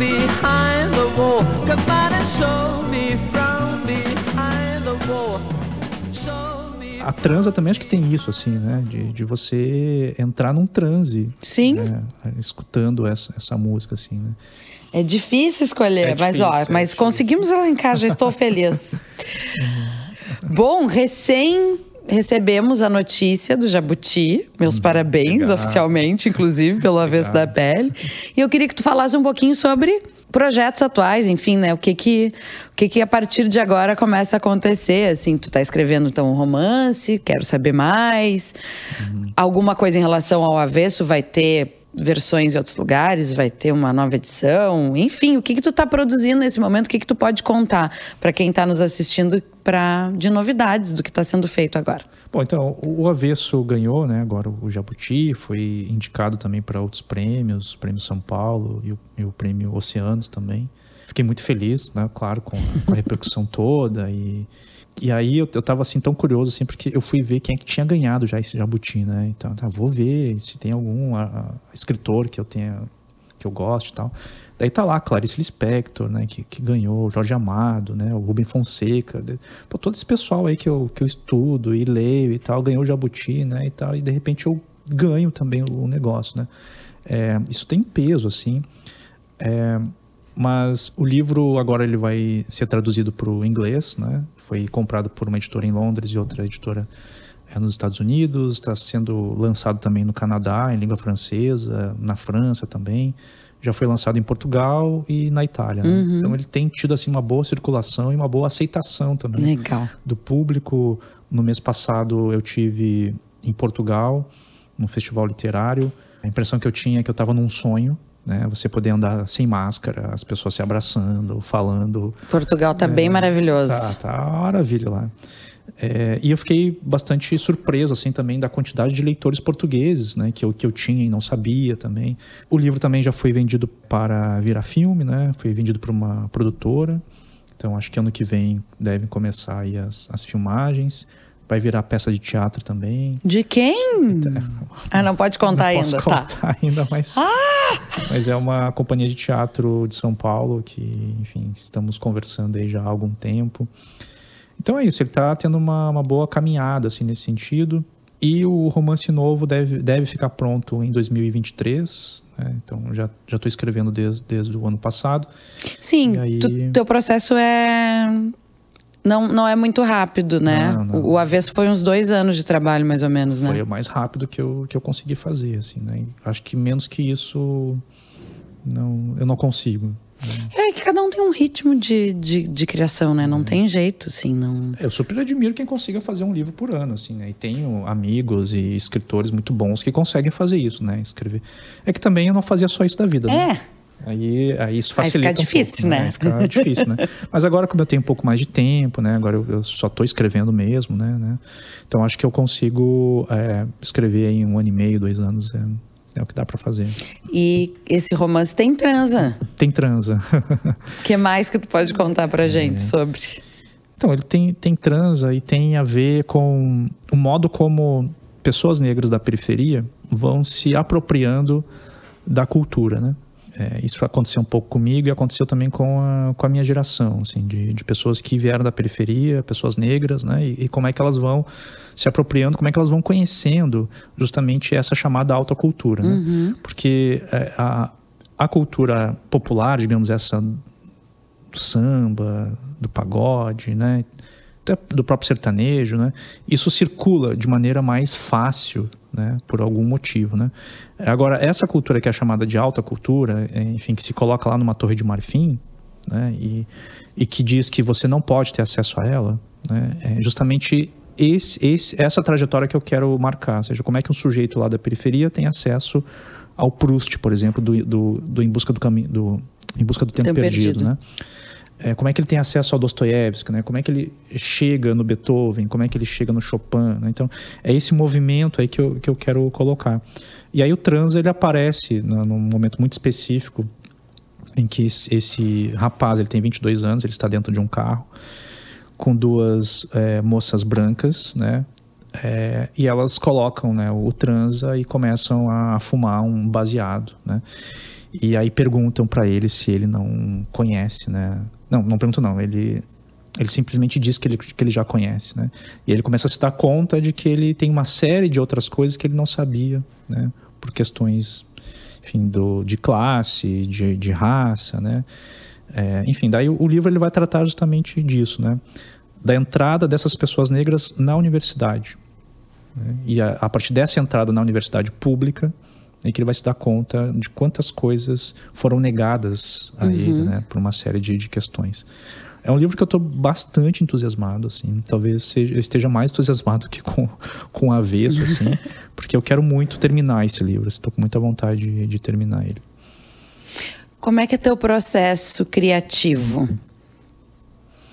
behind the wall. Come on and show a transa também acho que tem isso, assim, né? De, de você entrar num transe. Sim. Né? Escutando essa, essa música, assim, né? É difícil escolher, é mas difícil, ó, é mas difícil. conseguimos elencar, já estou feliz. Bom, recém recebemos a notícia do Jabuti. Meus hum, parabéns, legal. oficialmente, inclusive, pelo avesso da pele. E eu queria que tu falasse um pouquinho sobre projetos atuais, enfim, né? O que que, o que que a partir de agora começa a acontecer? Assim, tu tá escrevendo então um romance, quero saber mais. Uhum. Alguma coisa em relação ao avesso vai ter versões em outros lugares, vai ter uma nova edição, enfim, o que que tu tá produzindo nesse momento, o que que tu pode contar para quem está nos assistindo para de novidades do que está sendo feito agora? Bom, então, o Avesso ganhou, né, agora o Jabuti, foi indicado também para outros prêmios, o Prêmio São Paulo e o, e o Prêmio Oceanos também. Fiquei muito feliz, né, claro, com a, com a repercussão toda e e aí eu, eu tava assim tão curioso, assim, porque eu fui ver quem é que tinha ganhado já esse Jabuti, né? Então, tá, vou ver se tem algum a, a, escritor que eu tenha, que eu gosto e tal. Daí tá lá Clarice Lispector, né, que, que ganhou, Jorge Amado, né, o Rubem Fonseca, pô, todo esse pessoal aí que eu, que eu estudo e leio e tal, ganhou o Jabuti, né, e tal, e de repente eu ganho também o negócio, né. É, isso tem peso, assim. É, mas o livro agora ele vai ser traduzido para o inglês, né? Foi comprado por uma editora em Londres e outra editora é, nos Estados Unidos. Está sendo lançado também no Canadá em língua francesa, na França também. Já foi lançado em Portugal e na Itália. Né? Uhum. Então ele tem tido assim uma boa circulação e uma boa aceitação também Legal. do público. No mês passado eu tive em Portugal, num festival literário. A impressão que eu tinha é que eu estava num sonho né? Você poder andar sem máscara, as pessoas se abraçando, falando. Portugal tá é, bem maravilhoso. Tá, tá maravilha lá. É, e eu fiquei bastante surpreso, assim, também da quantidade de leitores portugueses, né? Que eu, que eu tinha e não sabia também. O livro também já foi vendido para virar filme, né? Foi vendido para uma produtora. Então, acho que ano que vem devem começar as, as filmagens. Vai virar peça de teatro também. De quem? Então, ah, não pode contar não ainda, posso tá? contar ainda, mas. Ah! Mas é uma companhia de teatro de São Paulo que, enfim, estamos conversando aí já há algum tempo. Então é isso, ele está tendo uma, uma boa caminhada assim nesse sentido. E o romance novo deve, deve ficar pronto em 2023. Né? Então já já estou escrevendo desde, desde o ano passado. Sim, aí... tu, teu processo é não, não é muito rápido, né? Não, não. O, o avesso foi uns dois anos de trabalho, mais ou menos, né? Foi o mais rápido que eu, que eu consegui fazer, assim, né? Acho que menos que isso, não, eu não consigo. Né? Cada um tem um ritmo de, de, de criação, né? Não é. tem jeito, assim, não... Eu super admiro quem consiga fazer um livro por ano, assim, né? E tenho amigos e escritores muito bons que conseguem fazer isso, né? Escrever. É que também eu não fazia só isso da vida, é. né? Aí, aí isso facilita aí fica difícil, um pouco, né? né? Fica difícil, né? Mas agora, como eu tenho um pouco mais de tempo, né? Agora eu, eu só estou escrevendo mesmo, né? né? Então acho que eu consigo é, escrever em um ano e meio, dois anos. É, é o que dá para fazer. E esse romance tem transa? Tem transa. O que mais que tu pode contar pra gente é. sobre? Então, ele tem, tem transa e tem a ver com o modo como pessoas negras da periferia vão se apropriando da cultura, né? É, isso aconteceu um pouco comigo e aconteceu também com a, com a minha geração, assim, de, de pessoas que vieram da periferia, pessoas negras, né? E, e, como é que elas vão se apropriando, como é que elas vão conhecendo justamente essa chamada alta cultura, né? Uhum. Porque é, a, a cultura popular, digamos, essa do samba, do pagode, né? Do próprio sertanejo, né? Isso circula de maneira mais fácil, né? Por algum motivo, né? Agora, essa cultura que é chamada de alta cultura, é, enfim, que se coloca lá numa torre de marfim, né? E, e que diz que você não pode ter acesso a ela, né? É justamente esse, esse, essa trajetória que eu quero marcar, ou seja, como é que um sujeito lá da periferia tem acesso ao Proust, por exemplo, do, do, do Em Busca do Caminho, do Em Busca do Tempo, Tempo perdido, perdido, né? É, como é que ele tem acesso ao Dostoiévski, né? Como é que ele chega no Beethoven, como é que ele chega no Chopin, né? Então, é esse movimento aí que eu, que eu quero colocar. E aí o trans, ele aparece no, num momento muito específico em que esse, esse rapaz, ele tem 22 anos, ele está dentro de um carro com duas é, moças brancas, né? É, e elas colocam né, o transa e começam a fumar um baseado, né? E aí perguntam para ele se ele não conhece, né? Não, não pergunto não. Ele, ele simplesmente diz que ele, que ele já conhece, né? E ele começa a se dar conta de que ele tem uma série de outras coisas que ele não sabia, né? Por questões, enfim, do, de classe, de, de raça, né? É, enfim, daí o, o, livro ele vai tratar justamente disso, né? Da entrada dessas pessoas negras na universidade. Né? E a, a partir dessa entrada na universidade pública, em que ele vai se dar conta de quantas coisas foram negadas a uhum. ele, né, por uma série de, de questões. É um livro que eu estou bastante entusiasmado, assim. Talvez seja, eu esteja mais entusiasmado que com, com avesso, assim. porque eu quero muito terminar esse livro. Estou com muita vontade de, de terminar ele. Como é que é teu processo criativo?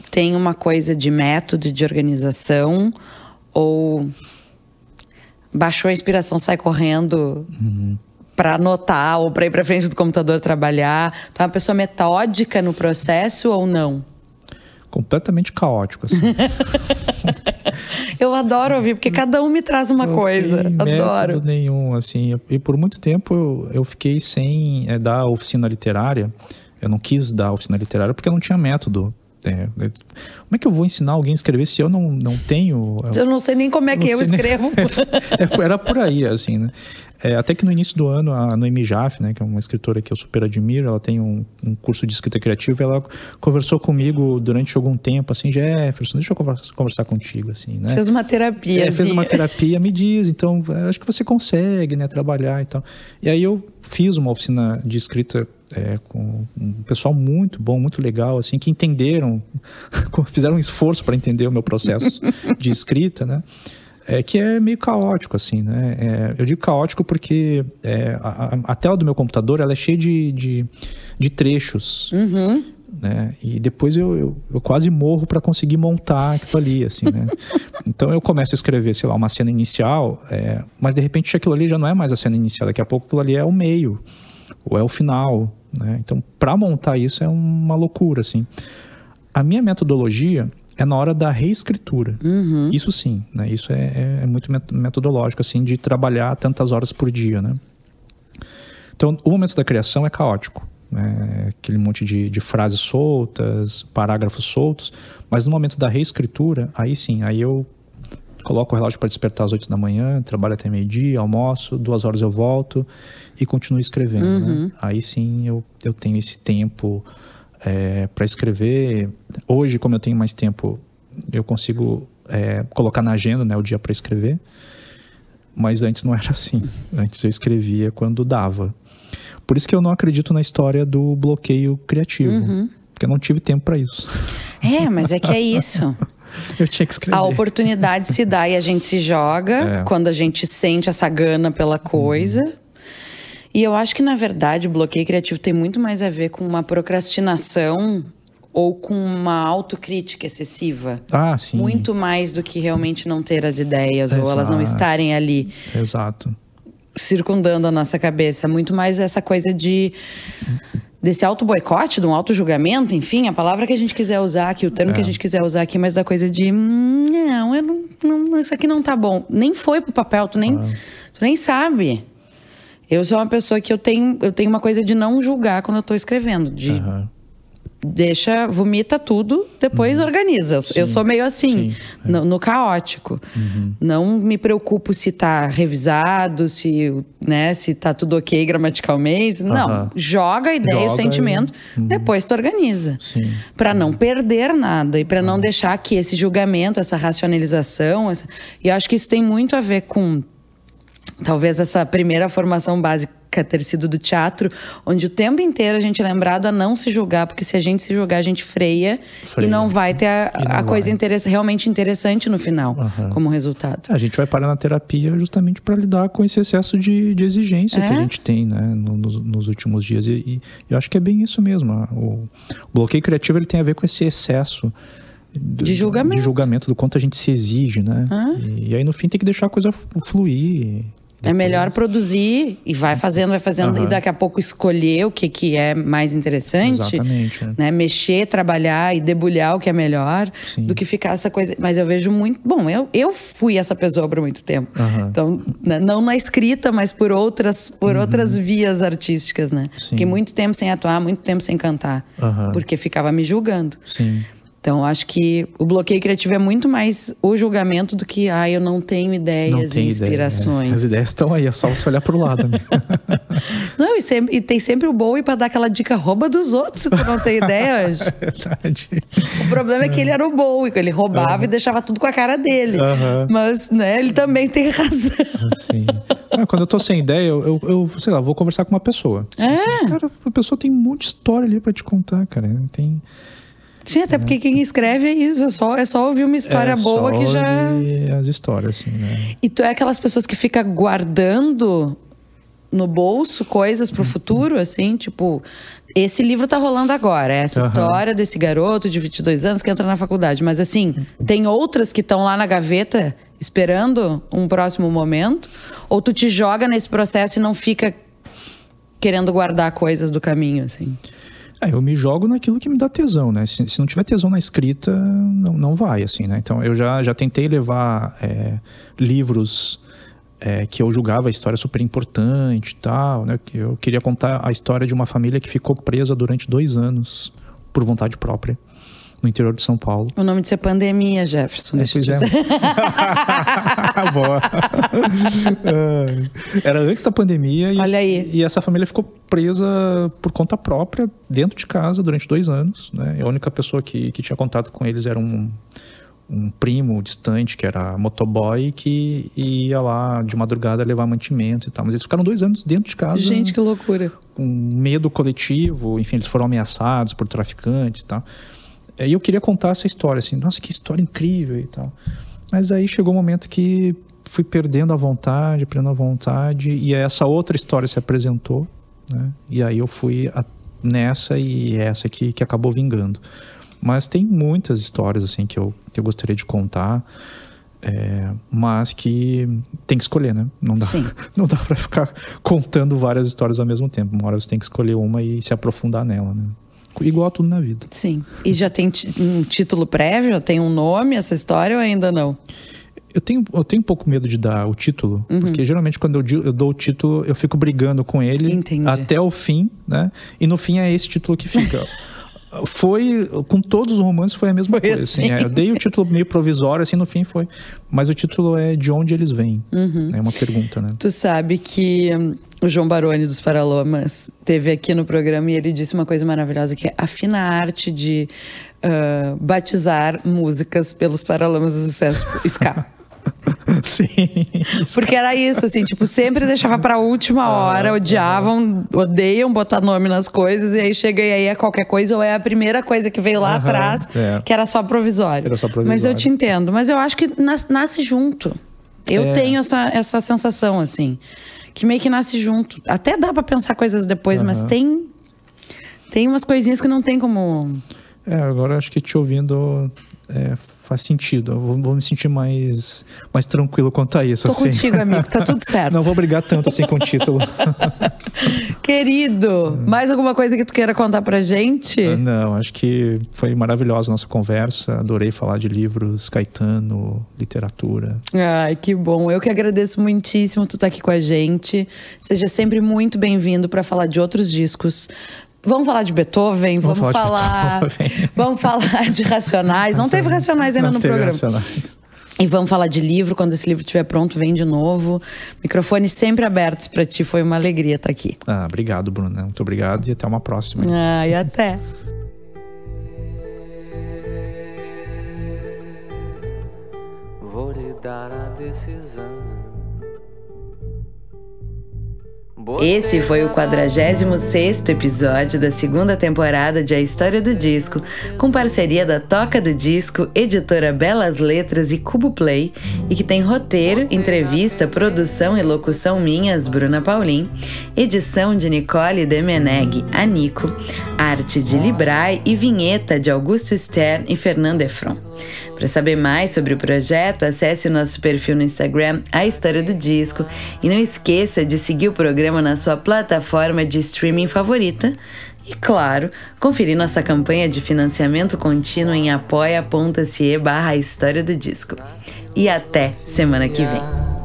Tem uma coisa de método, de organização? Ou baixou a inspiração, sai correndo uhum. para anotar ou para ir para frente do computador trabalhar? Tu é uma pessoa metódica no processo ou não? Completamente caótico, assim. eu adoro ouvir, porque cada um me traz uma não coisa. Adoro. nenhum, assim. E por muito tempo eu, eu fiquei sem é, dar oficina literária. Eu não quis dar oficina literária porque eu não tinha método. É, como é que eu vou ensinar alguém a escrever se eu não, não tenho. Eu não sei nem como é que eu escrevo. Nem, é, era por aí, assim, né? É, até que no início do ano, a Noemi Jaffe, né, que é uma escritora que eu super admiro, ela tem um, um curso de escrita criativa, ela conversou comigo durante algum tempo, assim, Jefferson, deixa eu conversar, conversar contigo, assim, né? Fez uma terapia. É, fez uma terapia, me diz, então, acho que você consegue, né, trabalhar e tal. E aí eu fiz uma oficina de escrita é, com um pessoal muito bom, muito legal, assim, que entenderam, fizeram um esforço para entender o meu processo de escrita, né? É, que é meio caótico, assim, né? É, eu digo caótico porque é, a, a, tela do meu computador ela é cheia de, de, de trechos. Uhum. Né? E depois eu, eu, eu quase morro para conseguir montar aquilo ali, assim, né? então eu começo a escrever, sei lá, uma cena inicial, é, mas de repente aquilo ali já não é mais a cena inicial, daqui a pouco aquilo ali é o meio, ou é o final, né? Então, para montar isso é uma loucura, assim. A minha metodologia é na hora da reescritura. Uhum. Isso sim, né? Isso é, é, é, muito metodológico, assim, de trabalhar tantas horas por dia, né? Então, o momento da criação é caótico. Né? Aquele monte de, de frases soltas, parágrafos soltos. Mas no momento da reescritura, aí sim, aí eu coloco o relógio para despertar às 8 da manhã, trabalho até meio-dia, almoço, duas horas eu volto e continuo escrevendo. Né? Uhum. Né? Aí sim eu, eu tenho esse tempo é, para escrever. Hoje, como eu tenho mais tempo, eu consigo é, colocar na agenda né, o dia para escrever. Mas antes não era assim. Antes eu escrevia quando dava. Por isso que eu não acredito na história do bloqueio criativo. Uhum. Porque eu não tive tempo para isso. É, mas é que é isso. eu tinha que escrever. A oportunidade se dá e a gente se joga é. quando a gente sente essa gana pela coisa. Uhum. E eu acho que, na verdade, o bloqueio criativo tem muito mais a ver com uma procrastinação ou com uma autocrítica excessiva. Ah, sim. Muito mais do que realmente não ter as ideias Exato. ou elas não estarem ali. Exato. Circundando a nossa cabeça. Muito mais essa coisa de. Desse auto-boicote, de um auto-julgamento, enfim, a palavra que a gente quiser usar aqui, o termo é. que a é. gente quiser usar aqui, mas da coisa de. Hum, não, eu não, não, isso aqui não tá bom. Nem foi pro papel, tu nem, ah. tu nem sabe. Eu sou uma pessoa que eu tenho, eu tenho uma coisa de não julgar quando eu estou escrevendo. De uhum. Deixa, vomita tudo, depois uhum. organiza. Sim. Eu sou meio assim, é. no, no, caótico. Uhum. Não me preocupo se está revisado, se, né, se tá tudo ok gramaticalmente. Não, joga a ideia, joga o sentimento, e... Uhum. depois tu organiza. Para não perder nada e para não deixar que esse julgamento, essa racionalização, essa... e eu acho que isso tem muito a ver com talvez essa primeira formação básica ter sido do teatro, onde o tempo inteiro a gente é lembrado a não se julgar, porque se a gente se julgar, a gente freia, freia. e não vai ter a, a coisa interessa, realmente interessante no final, uhum. como resultado. A gente vai parar na terapia justamente para lidar com esse excesso de, de exigência é? que a é? gente tem né, nos, nos últimos dias. E, e, eu acho que é bem isso mesmo. O, o bloqueio criativo ele tem a ver com esse excesso de julgamento. de julgamento do quanto a gente se exige, né? Ah. E, e, aí no fim tem que deixar a coisa fluir. Depois. É melhor produzir e vai fazendo, vai fazendo, uhum. e daqui a pouco escolher o que, que é mais interessante. Exatamente. É. Né? Mexer, trabalhar e debulhar o que é melhor Sim. do que ficar essa coisa. Mas eu vejo muito. Bom, eu, eu fui essa pessoa por muito tempo. Uhum. Então, né, não na escrita, mas por outras, por uhum. outras vias artísticas, né? Sim. Fiquei muito tempo sem atuar, muito tempo sem cantar. Porque ficava me julgando. Sim. Então, acho que o bloqueio criativo é muito mais o julgamento do que, ah, eu não tenho ideias não e inspirações. Ideia, As ideias estão aí, é só você olhar para o lado. não, e, sempre, e, tem sempre o Bowie para dar aquela dica rouba dos outros se tu não tem ideias. é verdade. O problema é que ele era o Bowie, ele roubava uhum. e deixava tudo com a cara dele. Uhum. Mas, né, ele também tem razão. Sim. Ah, quando eu tô sem ideia, eu, eu, eu, sei lá, vou conversar com uma pessoa. É. Assim, cara, a pessoa tem um monte de história ali para te contar, cara. Tem Sim, até porque quem escreve é isso, é só, é só ouvir uma história é boa que já. ouvir as histórias, assim, né? E tu é aquelas pessoas que fica guardando no bolso coisas pro futuro, assim, tipo, esse livro tá rolando agora, essa Aham. história desse garoto de 22 anos que entra na faculdade, mas assim, tem outras que estão lá na gaveta esperando um próximo momento, ou tu te joga nesse processo e não fica querendo guardar coisas do caminho, assim. É, eu me jogo naquilo que me dá tesão, né? Se, se não tiver tesão na escrita, não, não vai, assim, né? Então, eu já, já tentei levar é, livros é, que eu julgava a história super importante e tal, né? Eu queria contar a história de uma família que ficou presa durante dois anos por vontade própria no interior de São Paulo. O nome disso é pandemia, Jefferson. É, deixa eu é. dizer. Boa. É, Era antes da pandemia e, Olha aí. e essa família ficou presa por conta própria dentro de casa durante dois anos. Né? A única pessoa que, que tinha contato com eles era um, um primo distante, que era motoboy, que ia lá de madrugada levar mantimento e tal. Mas eles ficaram dois anos dentro de casa Gente, que loucura. com medo coletivo, enfim, eles foram ameaçados por traficantes e tal. Aí eu queria contar essa história, assim, nossa, que história incrível e tal. Mas aí chegou um momento que fui perdendo a vontade, perdendo a vontade, e essa outra história se apresentou, né? E aí eu fui nessa e essa que, que acabou vingando. Mas tem muitas histórias, assim, que eu, que eu gostaria de contar, é, mas que tem que escolher, né? Não dá, Sim. não dá pra ficar contando várias histórias ao mesmo tempo. Uma hora você tem que escolher uma e se aprofundar nela, né? Igual a tudo na vida. Sim. E já tem um título prévio? Já tem um nome essa história ou ainda não? Eu tenho, eu tenho um pouco medo de dar o título, Uhum. porque geralmente quando eu, eu dou o título, eu fico brigando com ele Entendi. até o fim, né? E no fim é esse título que fica. foi, com todos os romances foi a mesma Foi coisa. Assim, assim. é, eu dei o título meio provisório, assim, no fim foi. Mas o título é De Onde Eles Vêm. Uhum. É uma pergunta, né? Tu sabe que hum, o João Baroni dos Paralomas teve aqui no programa e ele disse uma coisa maravilhosa que é a fina arte de ah, batizar músicas pelos Paralamas do Sucesso, tipo, ska. Sim. Porque era isso, assim, tipo, sempre deixava pra última hora, odiavam, odeiam botar nome nas coisas, e aí chega e aí é qualquer coisa, ou é a primeira coisa que veio lá Aham, atrás, é. que era só provisório. Era só provisório. Mas eu te entendo, mas eu acho que nas- nasce junto. Eu É. tenho essa, essa sensação, assim, que meio que nasce junto. Até dá pra pensar coisas depois, mas Aham. tem. Tem umas coisinhas que não tem como. É, agora acho que te ouvindo é, faz sentido. Eu vou, vou me sentir mais, mais tranquilo quanto a isso. Tô assim. contigo, amigo, tá tudo certo. Não vou brigar tanto assim com o título. Querido, mais alguma coisa que tu queira contar pra gente? Não, acho que foi maravilhosa a nossa conversa. Adorei falar de livros, Caetano, literatura. Ai, que bom. Eu que agradeço muitíssimo tu estar aqui com a gente. Seja sempre muito bem-vindo para falar de outros discos. Vamos falar de Beethoven, vamos, Vamos falar de falar, Beethoven. vamos falar de Racionais. Não teve Racionais ainda Não no teve programa. Racionais. E vamos falar de livro, quando esse livro estiver pronto, vem de novo. Microfones sempre abertos para ti, foi uma alegria estar aqui. Ah, obrigado, Bruna. Muito obrigado e até uma próxima. Ai, até. Vou lhe dar a decisão. Esse foi o 46º episódio da segunda temporada de A História do Disco, com parceria da Toca do Disco, editora Belas Letras e Cubo Play, e que tem roteiro, entrevista, produção e locução minhas, Bruna Paulin, edição de Nicole Demeneg, a Nico, arte de Librai e vinheta de Augusto Stern e Fernando Efron. Para saber mais sobre o projeto, acesse o nosso perfil no Instagram, A História do Disco, e não esqueça de seguir o programa na sua plataforma de streaming favorita. E claro, conferir nossa campanha de financiamento contínuo em apoia.se barra História do Disco. E até semana que vem.